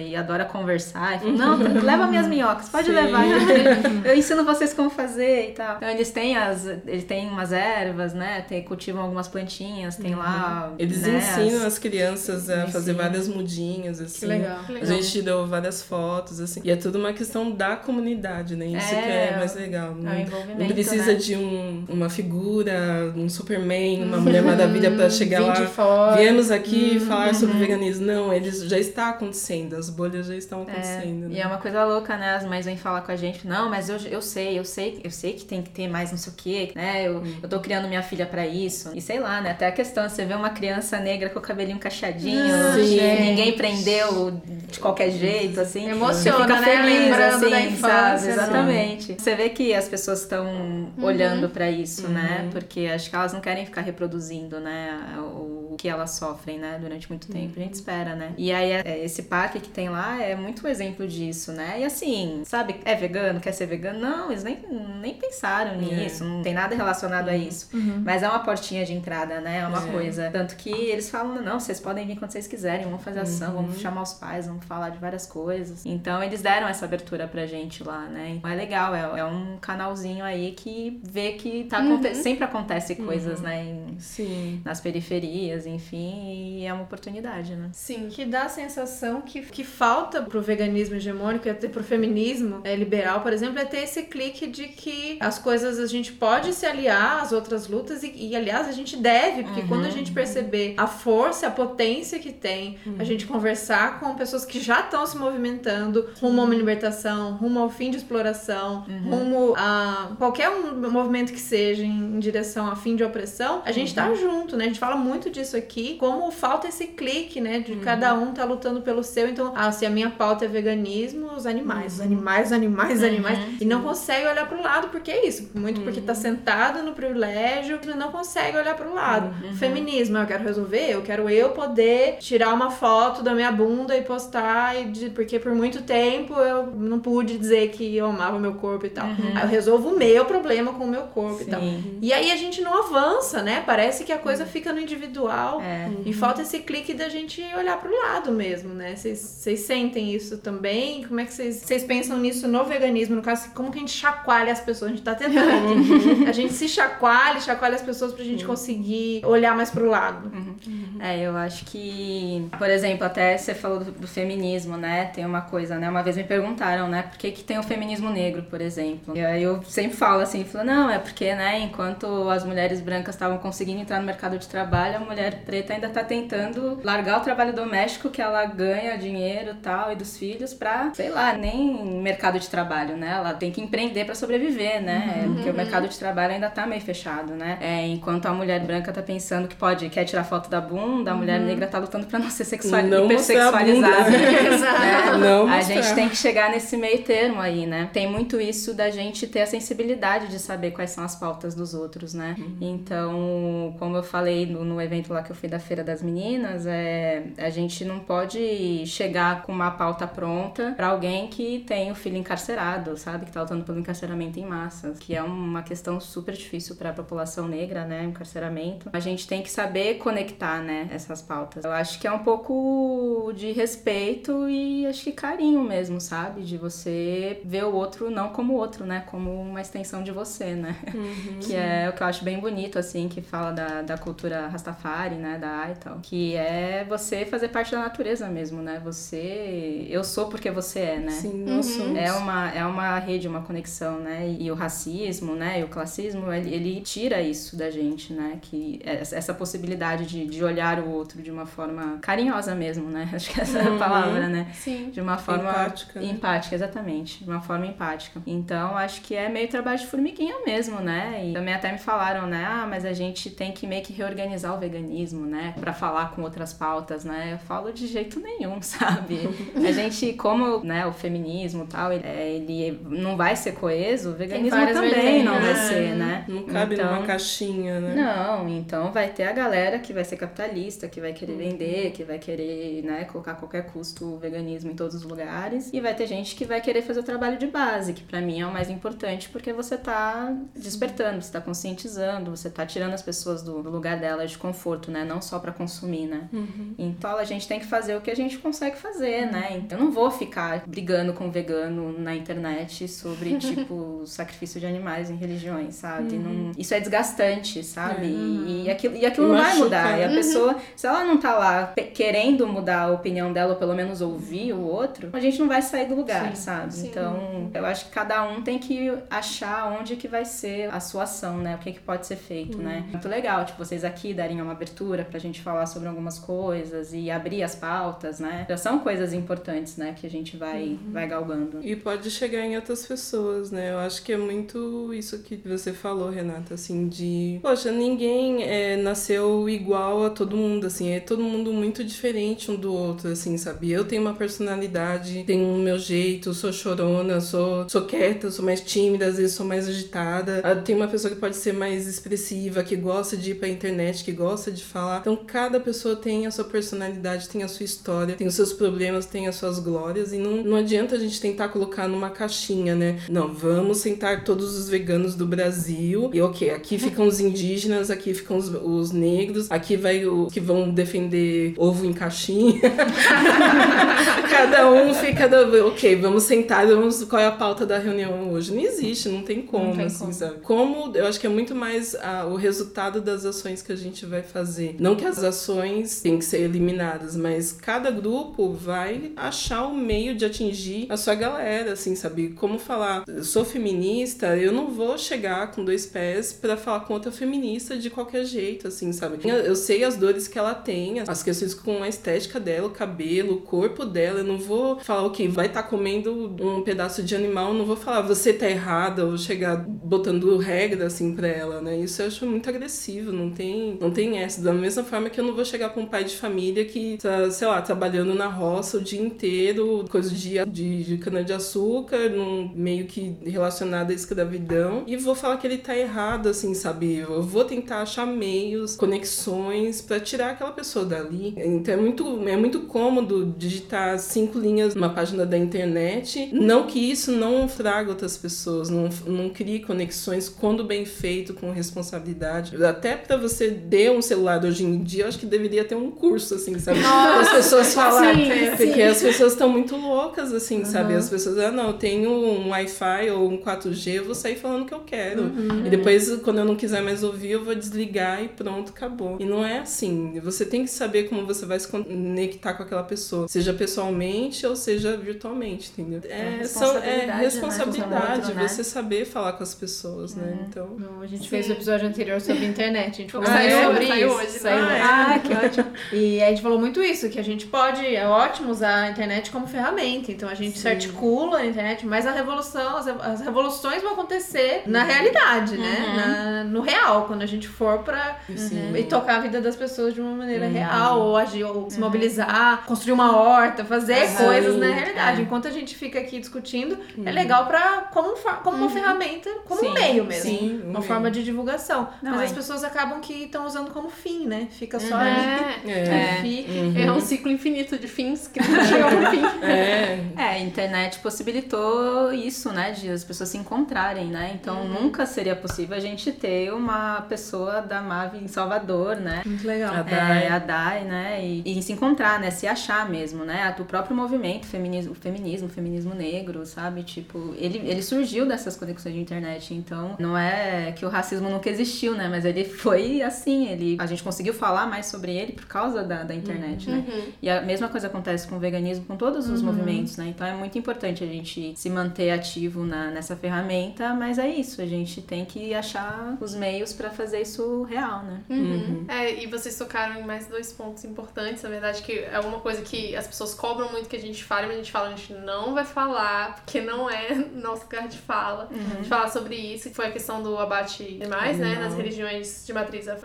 e adora conversar. E fala, não, leva minhas minhocas, pode Sim. levar. Eu ensino vocês como fazer e tal. Então eles têm as. Eles têm umas ervas, né? Tem, cultivam algumas plantinhas, tem uhum. lá. Eles né, ensinam as, as crianças a fazer várias mudinhas, assim. Que legal. A gente tirou várias fotos, assim. E é tudo uma questão da comunidade, né? Isso é, que é mais legal. Não, é não precisa né? de um, uma figura, um Superman, uma Mulher Maravilha para chegar lá. Fora. Viemos aqui uhum. falar sobre veganismo. Não, eles já está acontecendo, as bolhas já estão é, acontecendo. É. Né? E é uma coisa louca, né? As mães vêm falar com a gente, não, mas eu, eu sei, eu sei, eu sei que tem que ter mais não sei o quê, né? Eu, uhum. eu tô criando minha filha para isso. E sei lá, né? Até a questão, você vê uma criança negra com o cabelinho cacheadinho, ninguém prendeu de qualquer jeito, assim. Emociona, fica né? feliz, Lembrando assim, da infância. Sabe? Exatamente. Você vê que as pessoas estão uhum. olhando para isso, né? uhum. né? Porque acho que elas não querem ficar reproduzindo, né? O que elas sofrem, né? Durante muito tempo. Uhum. A gente espera, né? E aí, é, esse parque que tem lá é muito exemplo disso, né? E assim, sabe, é vegano, quer ser vegano? Não, eles nem, nem pensaram é. nisso, não tem nada relacionado a uhum. isso. Uhum. Mas é uma portinha de entrada, né? É uma é. coisa. Tanto que eles falam, não, vocês podem vir quando vocês quiserem, vamos fazer ação, vamos uhum. chamar os pais, vamos falar de várias coisas. Então, eles deram essa abertura pra gente lá, né? Então, é legal, é, é um canalzinho aí que vê que tá uhum. sempre acontece coisas, né? Em, Sim. Nas periferias, enfim, e é uma oportunidade, né? Sim, que dá a sensação que, que falta pro veganismo hegemônico, até pro feminismo é, liberal, por exemplo, é ter esse clique de que as coisas a gente pode se aliar às outras lutas e, e aliás, a gente deve, porque uhum. quando a gente perceber a força, a potência que tem, uhum. a gente conversar com pessoas que já estão se movimentando rumo a uma libertação, rumo ao fim de exploração, uhum. rumo a qualquer um movimento que seja em direção a fim de opressão, a gente tá uhum. junto, né? A gente fala muito disso aqui, como falta esse clique, né? De cada um tá lutando pelo seu. Então, ah, se a minha pauta é veganismo, os animais, os animais, os animais, os animais. E não consegue olhar pro lado porque é isso. Muito porque tá sentado no privilégio e não consegue olhar pro lado. Feminismo, eu quero resolver, eu quero eu poder tirar uma foto da minha bunda e postar, e de, porque por muito tempo eu não pude dizer que eu amava meu corpo e tal. Uhum. Aí eu resolvo o meu problema com o meu corpo Sim. e tal. E aí a gente não avança, né? Parece que a coisa fica no individual é. e falta esse clique da gente olhar pro lado mesmo, né? Vocês sentem isso também? Como é que vocês pensam nisso no veganismo? No caso, como que a gente chacoalha as pessoas? A gente tá tentando aqui. a gente se chacoalha, chacoalha as pessoas pra gente conseguir olhar mais pro lado. Uhum. É, eu acho que, por exemplo, até você falou do, do, feminismo, né? Tem uma coisa, né? Uma vez me perguntaram, né? Por que, que tem o feminismo negro, por exemplo? E aí eu sempre falo assim, falo, não, é porque, né? Enquanto as mulheres brancas estavam conseguindo entrar no mercado de trabalho, a mulher preta ainda tá tentando largar o trabalho doméstico que ela ganha dinheiro tal e dos filhos pra, sei lá, nem mercado de trabalho, né? Ela tem que empreender para sobreviver, né? Uhum. Porque o mercado de trabalho ainda tá meio fechado, né? É, enquanto a mulher branca tá pensando que pode, quer tirar foto da bunda, a mulher uhum. negra tá lutando pra não ser sexual, não hipersexualizada. né? Não a gente tem que chegar nesse meio termo aí, né? Tem muito isso da gente ter a sensibilidade de saber quais são as pautas dos outros, né? Uhum. Então, como eu falei no, no, evento lá que eu fui da Feira das Meninas, é, a gente não pode chegar com uma pauta pronta para alguém que tem o filho encarcerado, sabe? Que tá lutando pelo encarceramento em massa, que é uma questão super difícil para a população negra, né? Encarceramento. A gente tem que saber conectar, né? Essas pautas. Eu acho que é um pouco de respeito e acho que carinho mesmo, sabe? De você ver o outro não como outro, né? Como uma extensão de você, né? Uhum, que é o que eu acho bem bonito, assim, que fala da, da cultura Rastafari, né? Da Aital. Que é você fazer parte da natureza mesmo, né? Você. Eu sou porque você é, né? Sim, nós uhum. somos. É uma, é uma rede, uma conexão, né? E o racismo, né? E o classismo, ele, ele tira isso da gente, né? Que é essa possibilidade de, de olhar o outro de uma forma carinhosa mesmo, né? Acho que essa é a uhum. palavra, né? Sim. De uma forma empática. Né? Empática, exatamente. De uma forma empática. Então, acho que é meio trabalho de formiguinha mesmo, né? E também até me falaram, né? Ah, mas a gente tem que meio que reorganizar o veganismo, né? Para falar com outras pautas, né? Eu falo de jeito nenhum, sabe? a gente, como né, o feminismo tal, ele, é, ele não vai ser coeso, o veganismo também não vai ser, né? Não cabe então, numa caixinha, né? Não, então vai ter a galera que vai ser capitalista, que vai querer vender, que vai querer, né, colocar a qualquer custo o veganismo em todos os lugares. E vai ter gente que vai querer fazer o trabalho de base, que para mim é o mais importante, porque você tá despertando, você tá conscientizando, você tá tirando as pessoas do, do lugar delas de conforto conforto, né? Não só para consumir, né? Uhum. Então a gente tem que fazer o que a gente consegue fazer, né? Então eu não vou ficar brigando com vegano na internet sobre, tipo, sacrifício de animais em religiões, sabe? Não, isso é desgastante, sabe? E, e aquilo, e aquilo E não vai mudar. E a né? pessoa, se ela não tá lá querendo mudar a opinião dela, ou pelo menos ouvir o outro, a gente não vai sair do lugar, Sim, sabe? sim. Então, eu acho que cada um tem que achar onde que vai ser a sua ação, né? O que, que pode ser feito, né? Muito legal, tipo, vocês aqui darem uma abertura pra gente falar sobre algumas coisas e abrir as pautas, né? Já são coisas importantes, né? Que a gente vai, vai galgando. E pode chegar em outras pessoas, né? Eu acho que é muito isso que você falou, Renata, assim, de. Poxa, ninguém é, nasceu igual a todo mundo, assim, é todo mundo muito diferente um do outro, assim, sabe? Eu tenho uma personalidade, tenho o meu jeito, sou chorona, sou, sou quieta, sou mais tímida, às vezes sou mais agitada. Ah, Tem uma pessoa que pode ser mais expressiva, que gosta de ir pra internet, que gosta de falar. Então, cada pessoa tem a sua personalidade, tem a sua história, tem os seus problemas, tem as suas glórias, e não, não adianta a gente tentar colocar numa caixinha, né? Não, vamos sentar todos os veganos do Brasil, e ok, aqui ficam os indígenas, aqui ficam os, os negros, aqui vai os que vão defender ovo em caixinha. Cada um fica. Do, ok, vamos sentar, vamos. Qual é a pauta da reunião hoje? Não existe, não tem como, tem assim, como. Como eu acho que é muito mais ah, o resultado das ações que a gente vai fazer. Não que as ações têm que ser eliminadas, mas cada grupo vai achar o meio de atingir a sua galera, assim, sabe? Como falar, eu sou feminista, eu não vou chegar com dois pés pra falar com outra feminista de qualquer jeito, assim, sabe? Eu, sei as dores que ela tem, as questões com a estética dela, o cabelo, o corpo dela. Eu não vou falar, ok, vai estar comendo um pedaço de animal, não vou falar, você tá errada, ou chegar botando regra, assim, pra ela, né? Isso eu acho muito agressivo, não tem, não tem essa. Da mesma forma que eu não vou chegar pra um pai de família que tá, sei lá, trabalhando na roça o dia inteiro, coisa de, de, de cana-de-açúcar, meio que relacionado à escravidão, e vou falar que ele tá errado, assim, sabe? Eu vou tentar achar meios, conexões pra tirar aquela pessoa dali. Então é muito, é muito cômodo digitar cinco linhas numa página da internet. Não que isso não traga outras pessoas, não, não crie conexões quando bem feito, com responsabilidade. Até pra você ter um celular hoje em dia, eu acho que deveria ter um curso, assim, sabe? Para as pessoas falarem. Sim, Porque sim. as pessoas estão muito loucas, assim, sabe? As pessoas, ah, não, eu tenho um Wi-Fi ou um 4G, eu vou sair falando o que eu quero. E depois, quando eu não quiser mais ouvir, eu vou desligar e pronto, acabou. E não é assim. Você tem que saber como você vai se conectar com aquela pessoa, seja pessoalmente ou seja virtualmente, entendeu? É, são, é responsabilidade, né? responsabilidade, Com o outro, né? você saber falar com as pessoas, né? Então. A gente Sim. fez o episódio anterior sobre internet, a gente falou Ah, é? sobre isso. Hoje, né? Ah, é? Que ótimo. E a gente falou muito isso, que a gente pode, é ótimo usar a internet como ferramenta. Então a gente se articula na internet, mas a revolução, as, as revoluções vão acontecer na realidade, né? Na- no real, quando a gente for pra Sim. e tocar a vida das pessoas de uma maneira real, ou agir, ou se mobilizar, construir uma horta, fazer Sim. coisas na realidade. É. Enquanto a gente fica aqui discutindo, é legal pra, como, como uma ferramenta, como um Sim, meio mesmo. Sim, um Uma forma de divulgação. Não, Mas é. as pessoas acabam que estão usando como fim, né? Fica só É, ali. É. Fi- é um ciclo infinito de fins que não chega ao fim. É, É, a internet possibilitou isso, né? De as pessoas se encontrarem, né? Então nunca seria possível a gente ter uma pessoa da MAV em Salvador, né? Muito legal. A Dai. É, a DAI, né? E, e se encontrar, né? Se achar mesmo, né? O próprio movimento, feminismo, o feminismo, o feminismo negro, sabe? Tipo, ele, ele surgiu dessas conexões de internet. Então, não é que o racismo nunca existiu, né? Mas ele foi assim, ele, a gente conseguiu falar mais sobre ele por causa da, da internet, né? E a mesma coisa acontece com o veganismo, com todos os movimentos, né? Então é muito importante a gente se manter ativo na, nessa ferramenta, mas é isso, a gente tem que achar os meios pra fazer isso real, né? Uhum. É, e vocês tocaram em mais dois pontos importantes, na verdade, que é uma coisa que as pessoas cobram muito que a gente fale, mas a gente fala, a gente não vai falar, porque não é nosso lugar de fala, de falar sobre isso, que foi a questão do abate de animais, né, nas religiões de matriz af-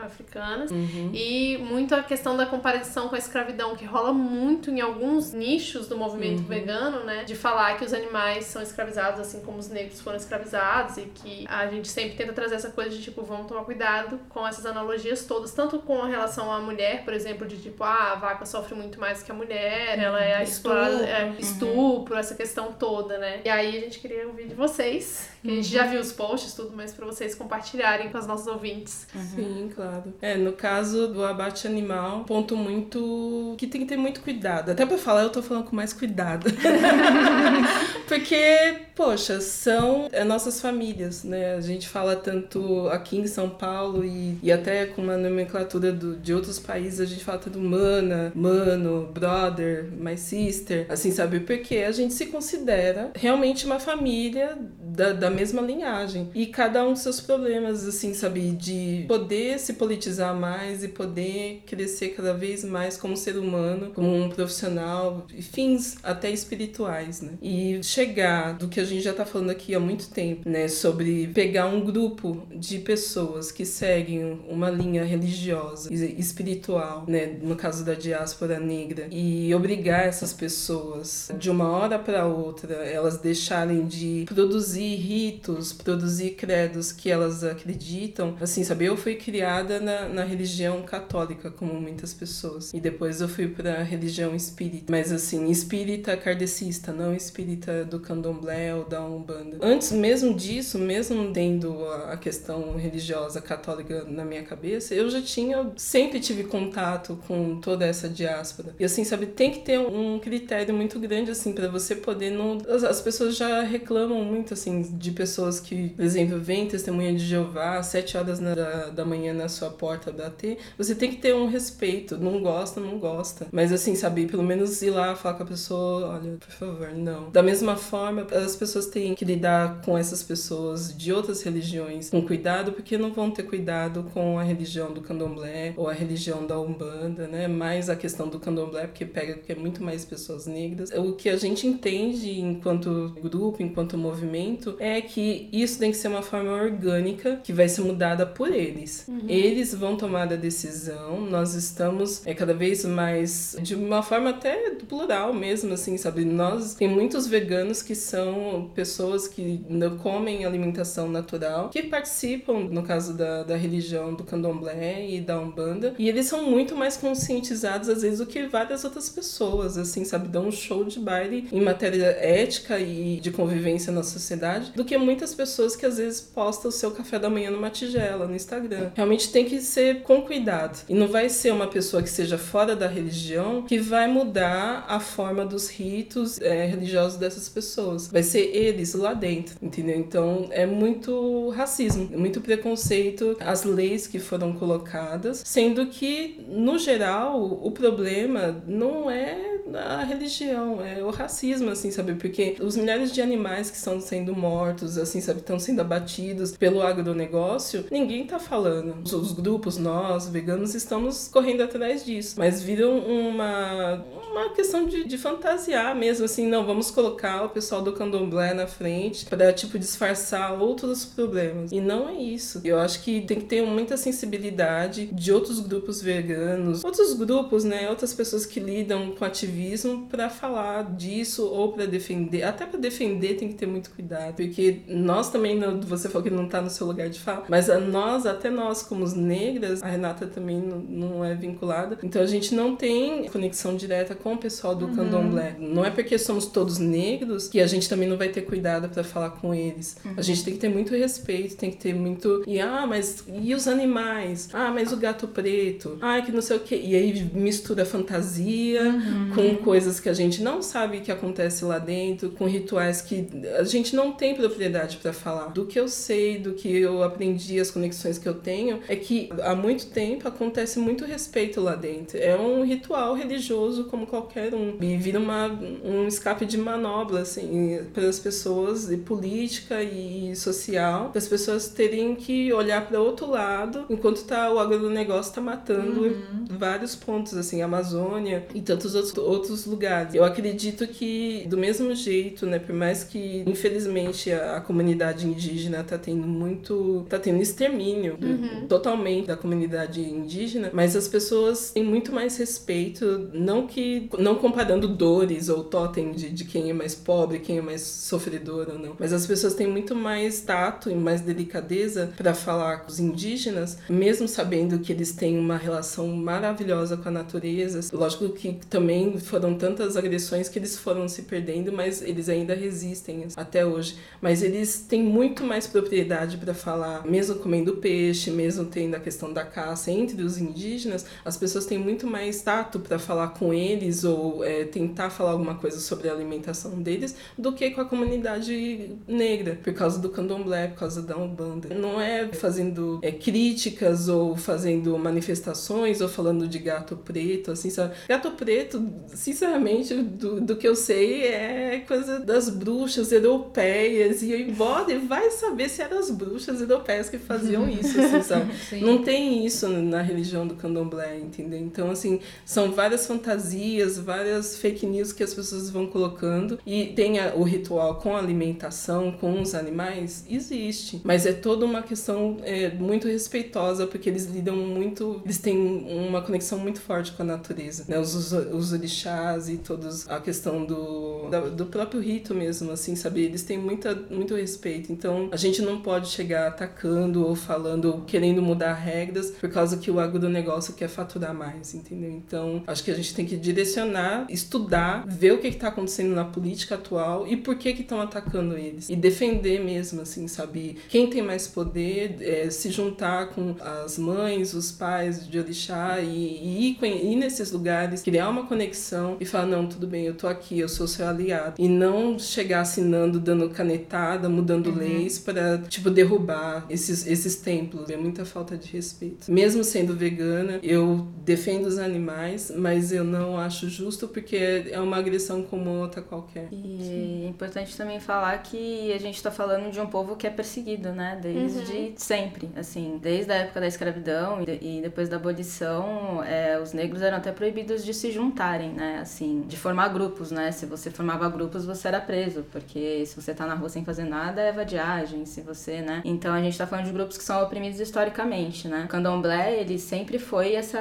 africanas, e muito a questão da comparação com a escravidão, que rola muito em alguns nichos do movimento vegano, né, de falar que os animais são escravizados, assim como os negros foram escravizados, e que a gente sempre tenta trazer essa coisa de, tipo, vamos tomar cuidado com essas analogias todas, tanto com a relação à mulher, por exemplo, de tipo, ah, a vaca sofre muito mais que a mulher, ela é a explorada, é, estupro, essa questão toda, né? E aí a gente queria ouvir de vocês, que a gente já viu os posts, tudo, mas pra vocês compartilharem com os nossos ouvintes. Sim, claro. É, no caso do abate animal, ponto muito que tem que ter muito cuidado. Até para falar, eu tô falando com mais cuidado. Porque, poxa, são é, nossas famílias, né? A gente fala tanto aqui em São Paulo e, e até com uma nomenclatura do, de outros países, a gente fala tanto mana, mano, brother, my sister, assim, sabe? Porque a gente se considera realmente uma família da, da mesma linhagem. E cada um seus problemas, assim, sabe? De poder se politizar mais e poder crescer cada vez mais como ser humano, como um profissional, fins até espirituais, né? E chegar do que a gente já tá falando aqui há muito tempo, né? Sobre pegar um grupo de pessoas que seguem uma linha religiosa espiritual, né? No caso da diáspora negra, e obrigar essas pessoas de uma hora para outra elas deixarem de produzir ritos, produzir credos que elas acreditam. Assim, sabe? Eu fui criada na, na religião católica, como muitas pessoas, e depois eu fui para a religião espírita, mas assim, espírita kardecista, não espírita do candomblé ou da umbanda. Antes mesmo disso, mesmo tendo a questão religiosa católica na minha cabeça, eu já tinha sempre tive contato com toda essa diáspora. E assim, sabe, tem que ter um critério muito grande assim para você poder não as, as, pessoas já reclamam muito assim de pessoas que, por exemplo, vêm testemunha de Jeová às sete horas na, da, da manhã na sua porta bater. Você tem que ter um respeito, não gosta, não gosta. Mas assim, sabe, pelo menos ir lá falar com a pessoa, olha, por favor, não. Da mesma forma, as pessoas têm que lidar com essas pessoas de outras religiões com cuidado, porque não vão ter cuidado com a religião do candomblé ou a religião da Umbanda, né? Mais a questão do candomblé, porque pega que é muito mais pessoas negras. O que a gente entende enquanto grupo, enquanto movimento, é que isso tem que ser uma forma orgânica que vai ser mudada por eles. Uhum. Eles vão tomar a decisão, nós estamos é cada vez mais de uma forma até plural mesmo, assim, sabe? Nós tem muitos veganos que são pessoas que não comem alimentação natural, que participam, no caso da, da religião do candomblé e da umbanda, e eles são muito mais conscientizados às vezes do que várias outras pessoas, assim, sabe? Dão um show de baile em matéria ética e de convivência na sociedade, do que muitas pessoas que às vezes postam o seu café da manhã numa tigela no Instagram. Realmente tem que ser com cuidado. E não vai ser uma pessoa que seja fora da religião que vai mudar a forma dos ritos é, religiosos dessas pessoas. Vai ser eles lá dentro, entendeu? Então é muito racismo, muito preconceito, as leis que foram colocadas, sendo que, no geral, o problema não é a religião, é o racismo, assim, sabe? Porque os milhares de animais que estão sendo mortos, assim, sabe, estão sendo abatidos pelo agronegócio, ninguém tá falando. Os grupos, nós, veganos, estamos correndo atrás disso. Mas viram uma, uma questão de, de fantasiar mesmo, assim, não, vamos colocar o pessoal do candomblé na frente para tipo, disfarçar outros problemas. E não é isso. Eu acho que tem que ter muita sensibilidade de outros grupos veganos, outros grupos, né, outras pessoas que lidam com ativismo para falar disso ou para defender. Até para defender tem que ter muito cuidado, porque nós também, você falou que não tá no seu lugar de fala, mas a nós, até nós como negras, a Renata também não é vinculada, então a gente não tem conexão direta com o pessoal do uhum. candomblé. Não é porque somos todos negros que a gente também não vai ter cuidado para falar com eles. Uhum. A gente tem que ter muito respeito, tem que ter muito. E ah, mas e os animais? Ah, mas o gato preto? Ah, que não sei o quê. E aí mistura fantasia uhum. com coisas que a gente não sabe que acontece lá dentro, com rituais que a gente não tem propriedade para falar. Do que eu sei, do que eu aprendi, as conexões que eu tenho, é que há muito tempo acontece muito respeito lá dentro. É um ritual religioso como qualquer um. E vira uma, um escape de manobra, assim, para as pessoas, e política e social, para as pessoas terem que olhar para outro lado, enquanto tá, o agronegócio está matando uhum. vários pontos, assim, Amazônia e tantos outros, outros lugares. Eu acredito que, do mesmo jeito, né, por mais que, infelizmente, a, a comunidade indígena está tendo muito. tá tendo extermínio uhum. totalmente da comunidade indígena, mas as pessoas têm muito mais respeito, não que não comparando dores ou totem de, de quem é mais pobre, quem é mais sofredor ou não, mas as pessoas têm muito mais tato e mais delicadeza para falar com os indígenas, mesmo sabendo que eles têm uma relação maravilhosa com a natureza. Lógico que também foram tantas agressões que eles foram se perdendo, mas eles ainda resistem até hoje hoje, mas eles têm muito mais propriedade para falar, mesmo comendo peixe, mesmo tendo a questão da caça entre os indígenas, as pessoas têm muito mais tato para falar com eles ou é, tentar falar alguma coisa sobre a alimentação deles do que com a comunidade negra, por causa do candomblé, por causa da Umbanda. Não é fazendo é, críticas ou fazendo manifestações ou falando de gato preto, assim, sabe? Gato preto, sinceramente, do, do que eu sei, é coisa das bruxas europeias. E embora vai saber se eram as bruxas europeias que faziam isso, assim, sabe? Não tem isso na religião do candomblé, entendeu? Então, assim, são várias fantasias, várias fake news que as pessoas vão colocando. E tem a, o ritual com a alimentação, com os animais, existe. Mas é toda uma questão é, muito respeitosa, porque eles lidam muito, eles têm uma conexão muito forte com a natureza, né? Os, os, os orixás e todos a questão do, da, do próprio rito mesmo, assim, sabe? Eles têm muita, muito respeito. Então, a gente não pode chegar atacando ou falando ou querendo mudar regras por causa que o agronegócio quer faturar mais, entendeu? Então, acho que a gente tem que direcionar, estudar, ver o que está acontecendo na política atual e por que estão atacando eles. E defender mesmo, assim, sabe? Quem tem mais poder, é, se juntar com as mães, os pais de orixá e, e ir, ir nesses lugares, criar uma conexão e falar, não, tudo bem, eu tô aqui, eu sou seu aliado. E não chegar assinando, dando canetada, mudando uhum. leis para, tipo, derrubar esses, esses templos. É muita falta de respeito. Mesmo sendo vegana, eu defendo os animais, mas eu não acho justo porque é uma agressão como outra qualquer. E é importante também falar que a gente está falando de um povo que é perseguido, né? Desde uhum. sempre, assim, desde a época da escravidão e, depois da abolição, é, os negros eram até proibidos de se juntarem, né? Assim, de formar grupos, né? Se você formava grupos, você era preso, porque se você tá na rua sem fazer nada, é vadiagem, se você, né? Então a gente tá falando de grupos que são oprimidos historicamente, né? O candomblé, ele sempre foi essa,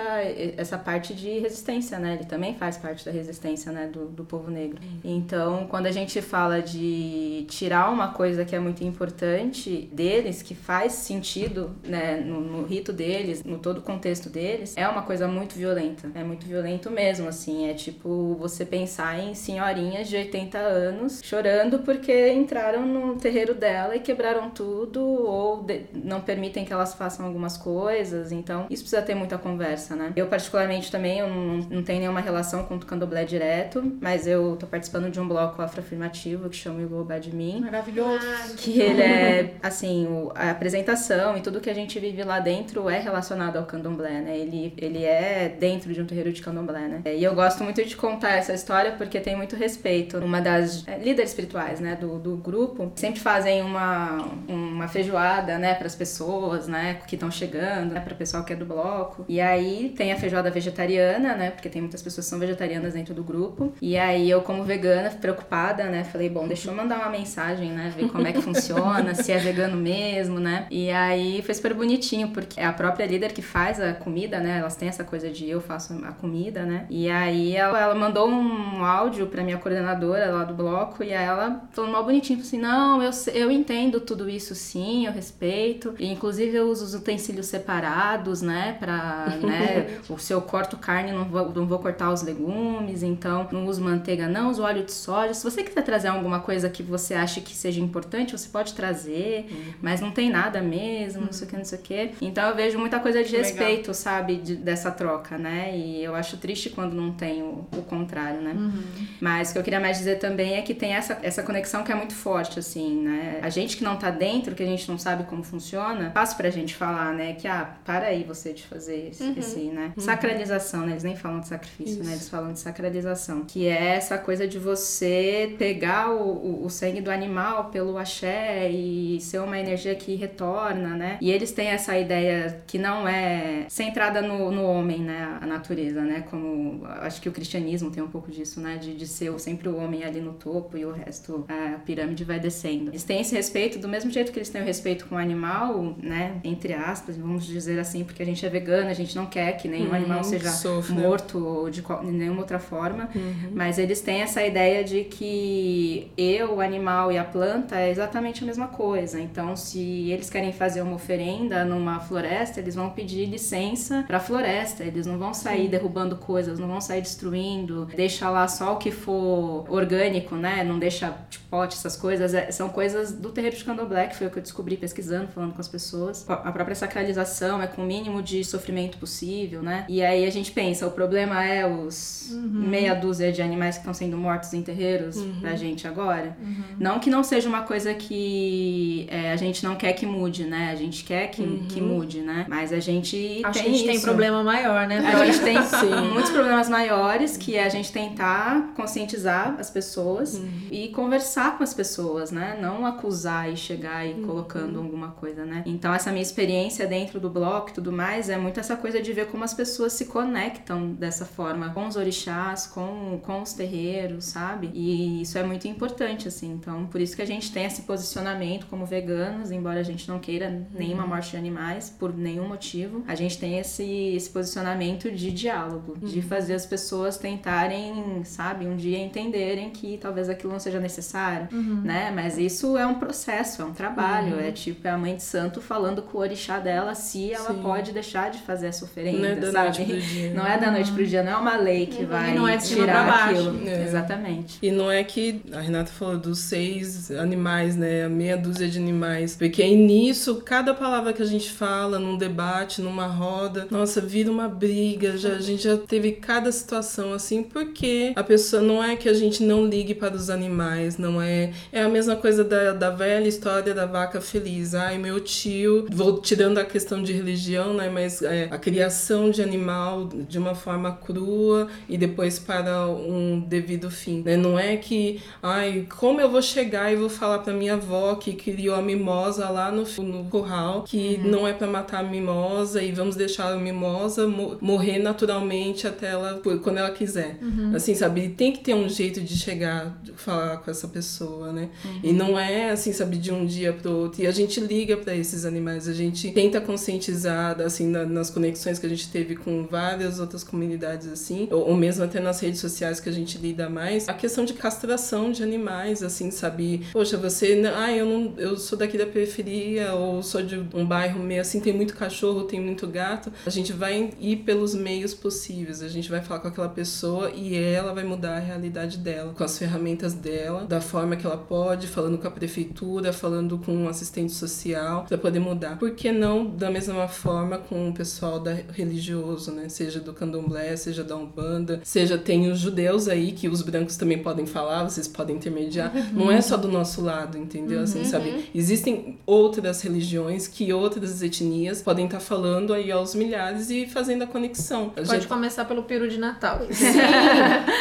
essa parte de resistência, né? Ele também faz parte da resistência, né? Do, do povo negro. Então, quando a gente fala de tirar uma coisa que é muito importante deles, que faz sentido, né? No, no rito deles, no todo o contexto deles, é uma coisa muito violenta. É muito violento mesmo, assim. É tipo você pensar em senhorinhas de 80 anos chorando porque entraram no terreiro dela e quebraram tudo ou de, não permitem que elas façam algumas coisas. Então, isso precisa ter muita conversa, né? Eu, particularmente, também, eu não, não tenho nenhuma relação com o candomblé direto, mas eu tô participando de um bloco afroafirmativo que chama Igobá de Mim. Maravilhoso! Que ele é, assim, a apresentação e tudo que a gente vive lá dentro é relacionado ao candomblé, né? Ele, ele é dentro de um terreiro de candomblé, né? E eu gosto muito de contar essa história porque tem muito respeito. Uma das é, líderes espirituais, né, do, do grupo, sempre fazem uma, uma feijoada, né, para as pessoas, né, que estão chegando, né, para o pessoal que é do bloco. E aí tem a feijoada vegetariana, né, porque tem muitas pessoas que são vegetarianas dentro do grupo. E aí eu, como vegana, preocupada, né, falei, bom, deixa eu mandar uma mensagem, né, ver como é que funciona, se é vegano mesmo, né. E aí foi super bonitinho, porque é a própria líder que faz a comida, né, elas têm essa coisa de eu faço a comida, né. E aí ela, ela mandou um áudio para minha coordenadora lá do bloco e aí ela falou mal bonitinho, assim, não, eu, eu entendo tudo isso sim, eu respeito. E, inclusive eu uso os utensílios separados, né, pra, né, se eu corto carne, não vou, não vou cortar os legumes, então não uso manteiga não, uso óleo de soja. Se você quiser trazer alguma coisa que você acha que seja importante, você pode trazer, uhum. mas não tem nada mesmo, uhum. não sei o que, não sei o que. Então eu vejo muita coisa de respeito, Legal. sabe, de, dessa troca, né, e eu acho triste quando não tem o, o contrário, né. Uhum. Mas o que eu queria mais dizer também é que tem essa, essa conexão que é muito forte, assim, né? A gente que não tá dentro, que a gente não sabe como funciona, fácil pra gente falar, né? Que, ah, para aí você de fazer esse, uhum. esse né? Uhum. Sacralização, né? Eles nem falam de sacrifício, Isso. né? Eles falam de sacralização. Que é essa coisa de você pegar o, o, o sangue do animal pelo axé e ser uma energia que retorna, né? E eles têm essa ideia que não é centrada no, no homem, né? A natureza, né? Como acho que o cristianismo tem um pouco disso, né? De, de ser sempre o homem ali no topo e o resto a pirâmide vai descendo. Eles têm esse respeito do mesmo jeito que eles têm o respeito com o animal, né? Entre aspas, vamos dizer assim, porque a gente é vegana, a gente não quer que nenhum Uhum, animal seja sofra. morto ou de, qual- de nenhuma outra forma. Uhum. Mas eles têm essa ideia de que eu, o animal e a planta é exatamente a mesma coisa. Então, se eles querem fazer uma oferenda numa floresta, eles vão pedir licença para a floresta. Eles não vão sair derrubando coisas, não vão sair destruindo, deixa lá só o que for orgânico, né? Não deixa de pote, essas coisas. É- são coisas do terreiro de Candomblé, que foi o que eu descobri pesquisando, falando com as pessoas. A própria sacralização é com o mínimo de sofrimento possível, né? E aí a gente pensa, o problema é os meia dúzia de animais que estão sendo mortos em terreiros pra gente agora. Não que não seja uma coisa que é, a gente não quer que mude, né? A gente quer que, que mude, né? Mas a gente Acho tem que a gente tem isso. problema maior, né? A gente tem muitos problemas maiores, que é a gente tentar conscientizar as pessoas e conversar com as pessoas, né? Não acusar e chegar e colocando alguma coisa, né? Então, essa minha experiência dentro do bloco e tudo mais é muito essa coisa de ver como as pessoas se conectam dessa forma com os orixás, com, com os terreiros, sabe? E isso é muito importante, assim. Então, por isso que a gente tem esse posicionamento como veganos, embora a gente não queira nenhuma morte de animais, por nenhum motivo, a gente tem esse, esse posicionamento de diálogo, de fazer as pessoas tentarem, sabe, um dia entenderem que talvez aquilo não seja necessário, né? Mas isso é um processo, é um trabalho, é tipo, é a mãe de santo falando com o orixá dela se ela Sim. pode deixar de fazer essa oferenda, Não é da sabe? noite pro dia. Não é da noite pro dia, não é uma lei que Uhum. vai E não é de tirar pra baixo. aquilo. É. Exatamente. E não é que a Renata falou dos seis animais, né? A meia dúzia de animais. Porque aí nisso, cada palavra que a gente fala num debate, numa roda, nossa, vira uma briga. Já, a gente já teve cada situação assim, porque a pessoa não é que a gente não ligue para os animais, não é. É a mesma coisa da, da velha história da vaca feliz. Ai, meu tio, vou tirando a questão de religião, né? Mas é, a criação de animal de uma forma crua e depois para um devido fim, né? Não é que, ai, como eu vou chegar e vou falar para minha avó que criou a mimosa lá no, no curral, que não é para matar a mimosa e vamos deixar a mimosa mo- morrer naturalmente até ela, quando ela quiser. Assim, sabe? Tem que ter um jeito de chegar, falar com essa pessoa, né? E não é assim, sabe, de um dia pro outro. E a gente liga para esses animais, a gente tenta conscientizar, assim, na- nas conexões que a gente teve com várias outras comunidades, assim, ou, ou mesmo até nas redes sociais que a gente lida mais, a questão de castração de animais, assim, sabe? Poxa, você, não- ah, eu não, eu sou daqui da periferia, ou sou de um bairro meio assim, tem muito cachorro, tem muito gato. A gente vai ir pelos meios possíveis, a gente vai falar com aquela pessoa e ela vai mudar a realidade dela, com as ferramentas dela, da forma que ela pode, falando com a prefeitura, falando com um assistente social, para poder mudar. Por que não da mesma forma com o pessoal da religioso, né? Seja do candomblé, seja da Umbanda, seja tem os judeus aí, que os brancos também podem falar, vocês podem intermediar. Não é só do nosso lado, entendeu? Assim, sabe? Existem outras religiões que outras etnias podem estar falando aí aos milhares e fazendo a conexão. A Pode começar pelo peru de Natal.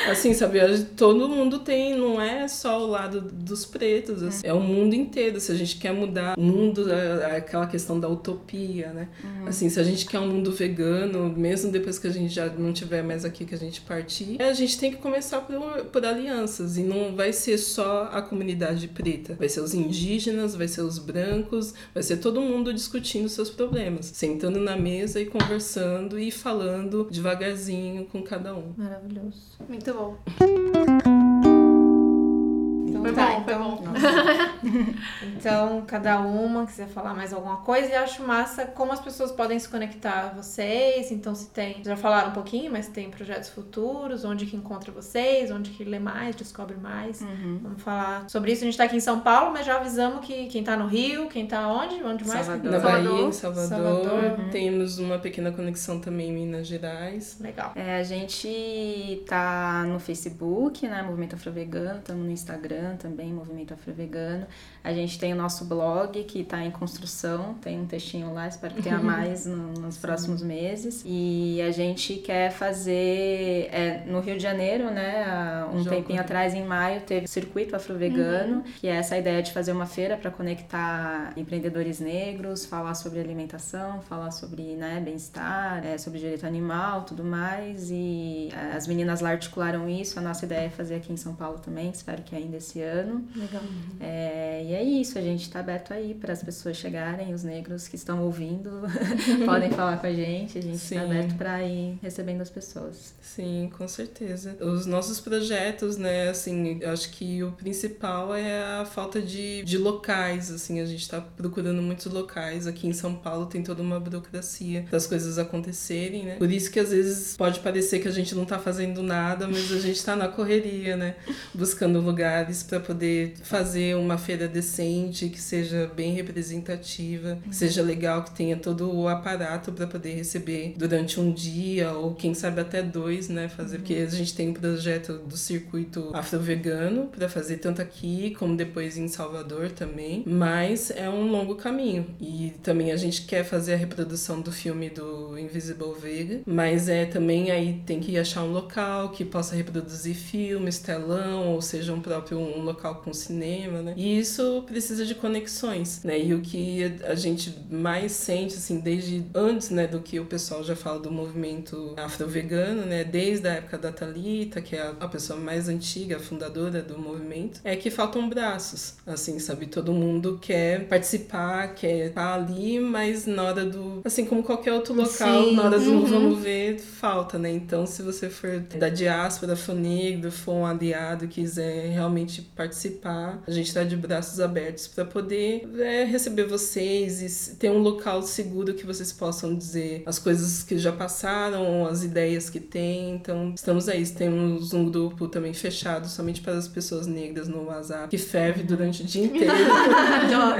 Assim, sabe, gente- todo mundo tem, não é só o lado dos pretos, assim, é o mundo inteiro. Se a gente quer mudar o mundo, é- é aquela questão da utopia, né? Assim, se a gente quer um mundo vegano, mesmo depois que a gente já não tiver mais aqui, que a gente partir, a gente tem que começar por, por alianças. E não vai ser só a comunidade preta, vai ser os indígenas, vai ser os brancos, vai ser todo mundo discutindo seus problemas, sentando na mesa e conversando e falando devagarzinho com cada um. Maravilhoso. Muito bom. Então Foi tá, bom, foi então, bom. então cada uma quiser falar mais alguma coisa e acho massa como as pessoas podem se conectar a vocês. Então se tem, já falaram um pouquinho, mas tem projetos futuros, onde que encontra vocês, onde que lê mais, descobre mais. Vamos falar sobre isso. A gente tá aqui em São Paulo, mas já avisamos que quem tá no Rio, quem tá onde? Onde mais? Salvador. Na Salvador. Bahia, em Salvador. Salvador. Temos uma pequena conexão também em Minas Gerais. Legal. É, a gente tá no Facebook, né? Movimento Afrovegano, estamos no Instagram também, Movimento Afrovegano. A gente tem o nosso blog que tá em construção, tem um textinho lá, espero que tenha mais no- nos próximos meses. E a gente quer fazer é, no Rio de Janeiro, né? Um Jogo, tempinho atrás, em maio, teve o Circuito Afrovegano, que é essa ideia de fazer uma feira para conectar empreendedores negros, falar sobre alimentação, falar sobre né, bem-estar, é, sobre direito animal, tudo mais. E é, as meninas lá articularam isso. A nossa ideia é fazer aqui em São Paulo também. Espero que ainda esse ano. Legal. É, e é isso, a gente está aberto aí para as pessoas chegarem, os negros que estão ouvindo podem falar com a gente, a gente está aberto para ir recebendo as pessoas. Sim, com certeza. Os nossos projetos, né, assim, acho que o principal é a falta de, de locais, assim, a gente tá procurando muitos locais. Aqui em São Paulo tem toda uma burocracia das coisas acontecerem, né? Por isso que às vezes pode parecer que a gente não tá fazendo nada, mas a gente tá na correria, né? Buscando lugares para poder fazer uma feira decente, que seja bem representativa, que seja legal, que tenha todo o aparato para poder receber durante um dia ou quem sabe até dois, né? Fazer porque a gente tem um projeto do circuito afro-vegano para fazer tanto aqui como depois em Salvador também, mas é um longo caminho e também a gente quer fazer a reprodução do filme do Invisible Vega, mas é também aí tem que achar um local que possa reproduzir filmes, telão, ou seja, um próprio um local com cinema, né? E isso precisa de conexões, né? E o que a gente mais sente, assim, desde antes, né, do que o pessoal já fala do movimento afro-vegano, né? Desde a época da Talita, que é a, a pessoa mais antiga, a fundadora do movimento, é que faltam braços, assim, sabe? Todo mundo quer participar, quer estar ali, mas na hora do. Assim, como qualquer outro local, Sim. na hora do Uhum. vamos ver, falta, né? Então, se você for da diáspora, for negro, for um aliado, quiser realmente participar, a gente está de braços abertos para poder é, receber vocês e ter um local seguro que vocês possam dizer as coisas que já passaram, as ideias que tem. Então, estamos aí. Temos um grupo também fechado somente para as pessoas negras no WhatsApp, que ferve durante o dia inteiro.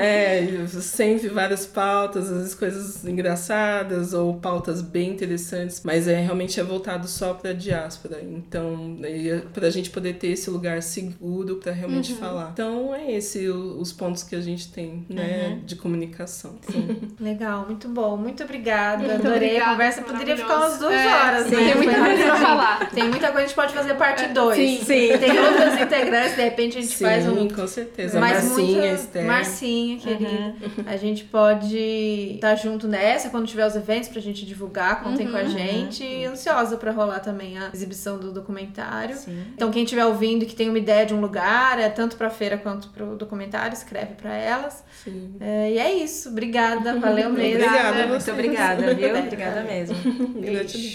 É, sempre várias pautas, às vezes coisas engraçadas ou pautas bem interessantes, mas é realmente é voltado só para diáspora. Então, é para a gente poder ter esse lugar seguro para realmente falar. Então, é esse o- os pontos que a gente tem, né, de comunicação. Legal, muito bom. Muito obrigada. Muito Adorei obrigada, a conversa. Poderia ficar umas duas maravilhoso. horas, É, né? Tem muita coisa pra falar. Tem muita coisa, a gente pode fazer parte 2. sim. Sim. Tem outras integrantes, de repente a gente Sim, faz um. com certeza. Mas Marcinha, muita... Esther. Marcinha, querida. A gente pode estar junto nessa quando tiver os eventos pra gente divulgar. Contem com a gente. E ansiosa pra rolar também a exibição do documentário. Sim. Então, quem estiver ouvindo e que tem uma ideia de um lugar, é tanto pra feira quanto pro documentário, escreve pra elas. Sim. É, e é isso. Obrigada. Valeu mesmo. Obrigada a Muito obrigada, viu? Obrigada mesmo. Gratidão.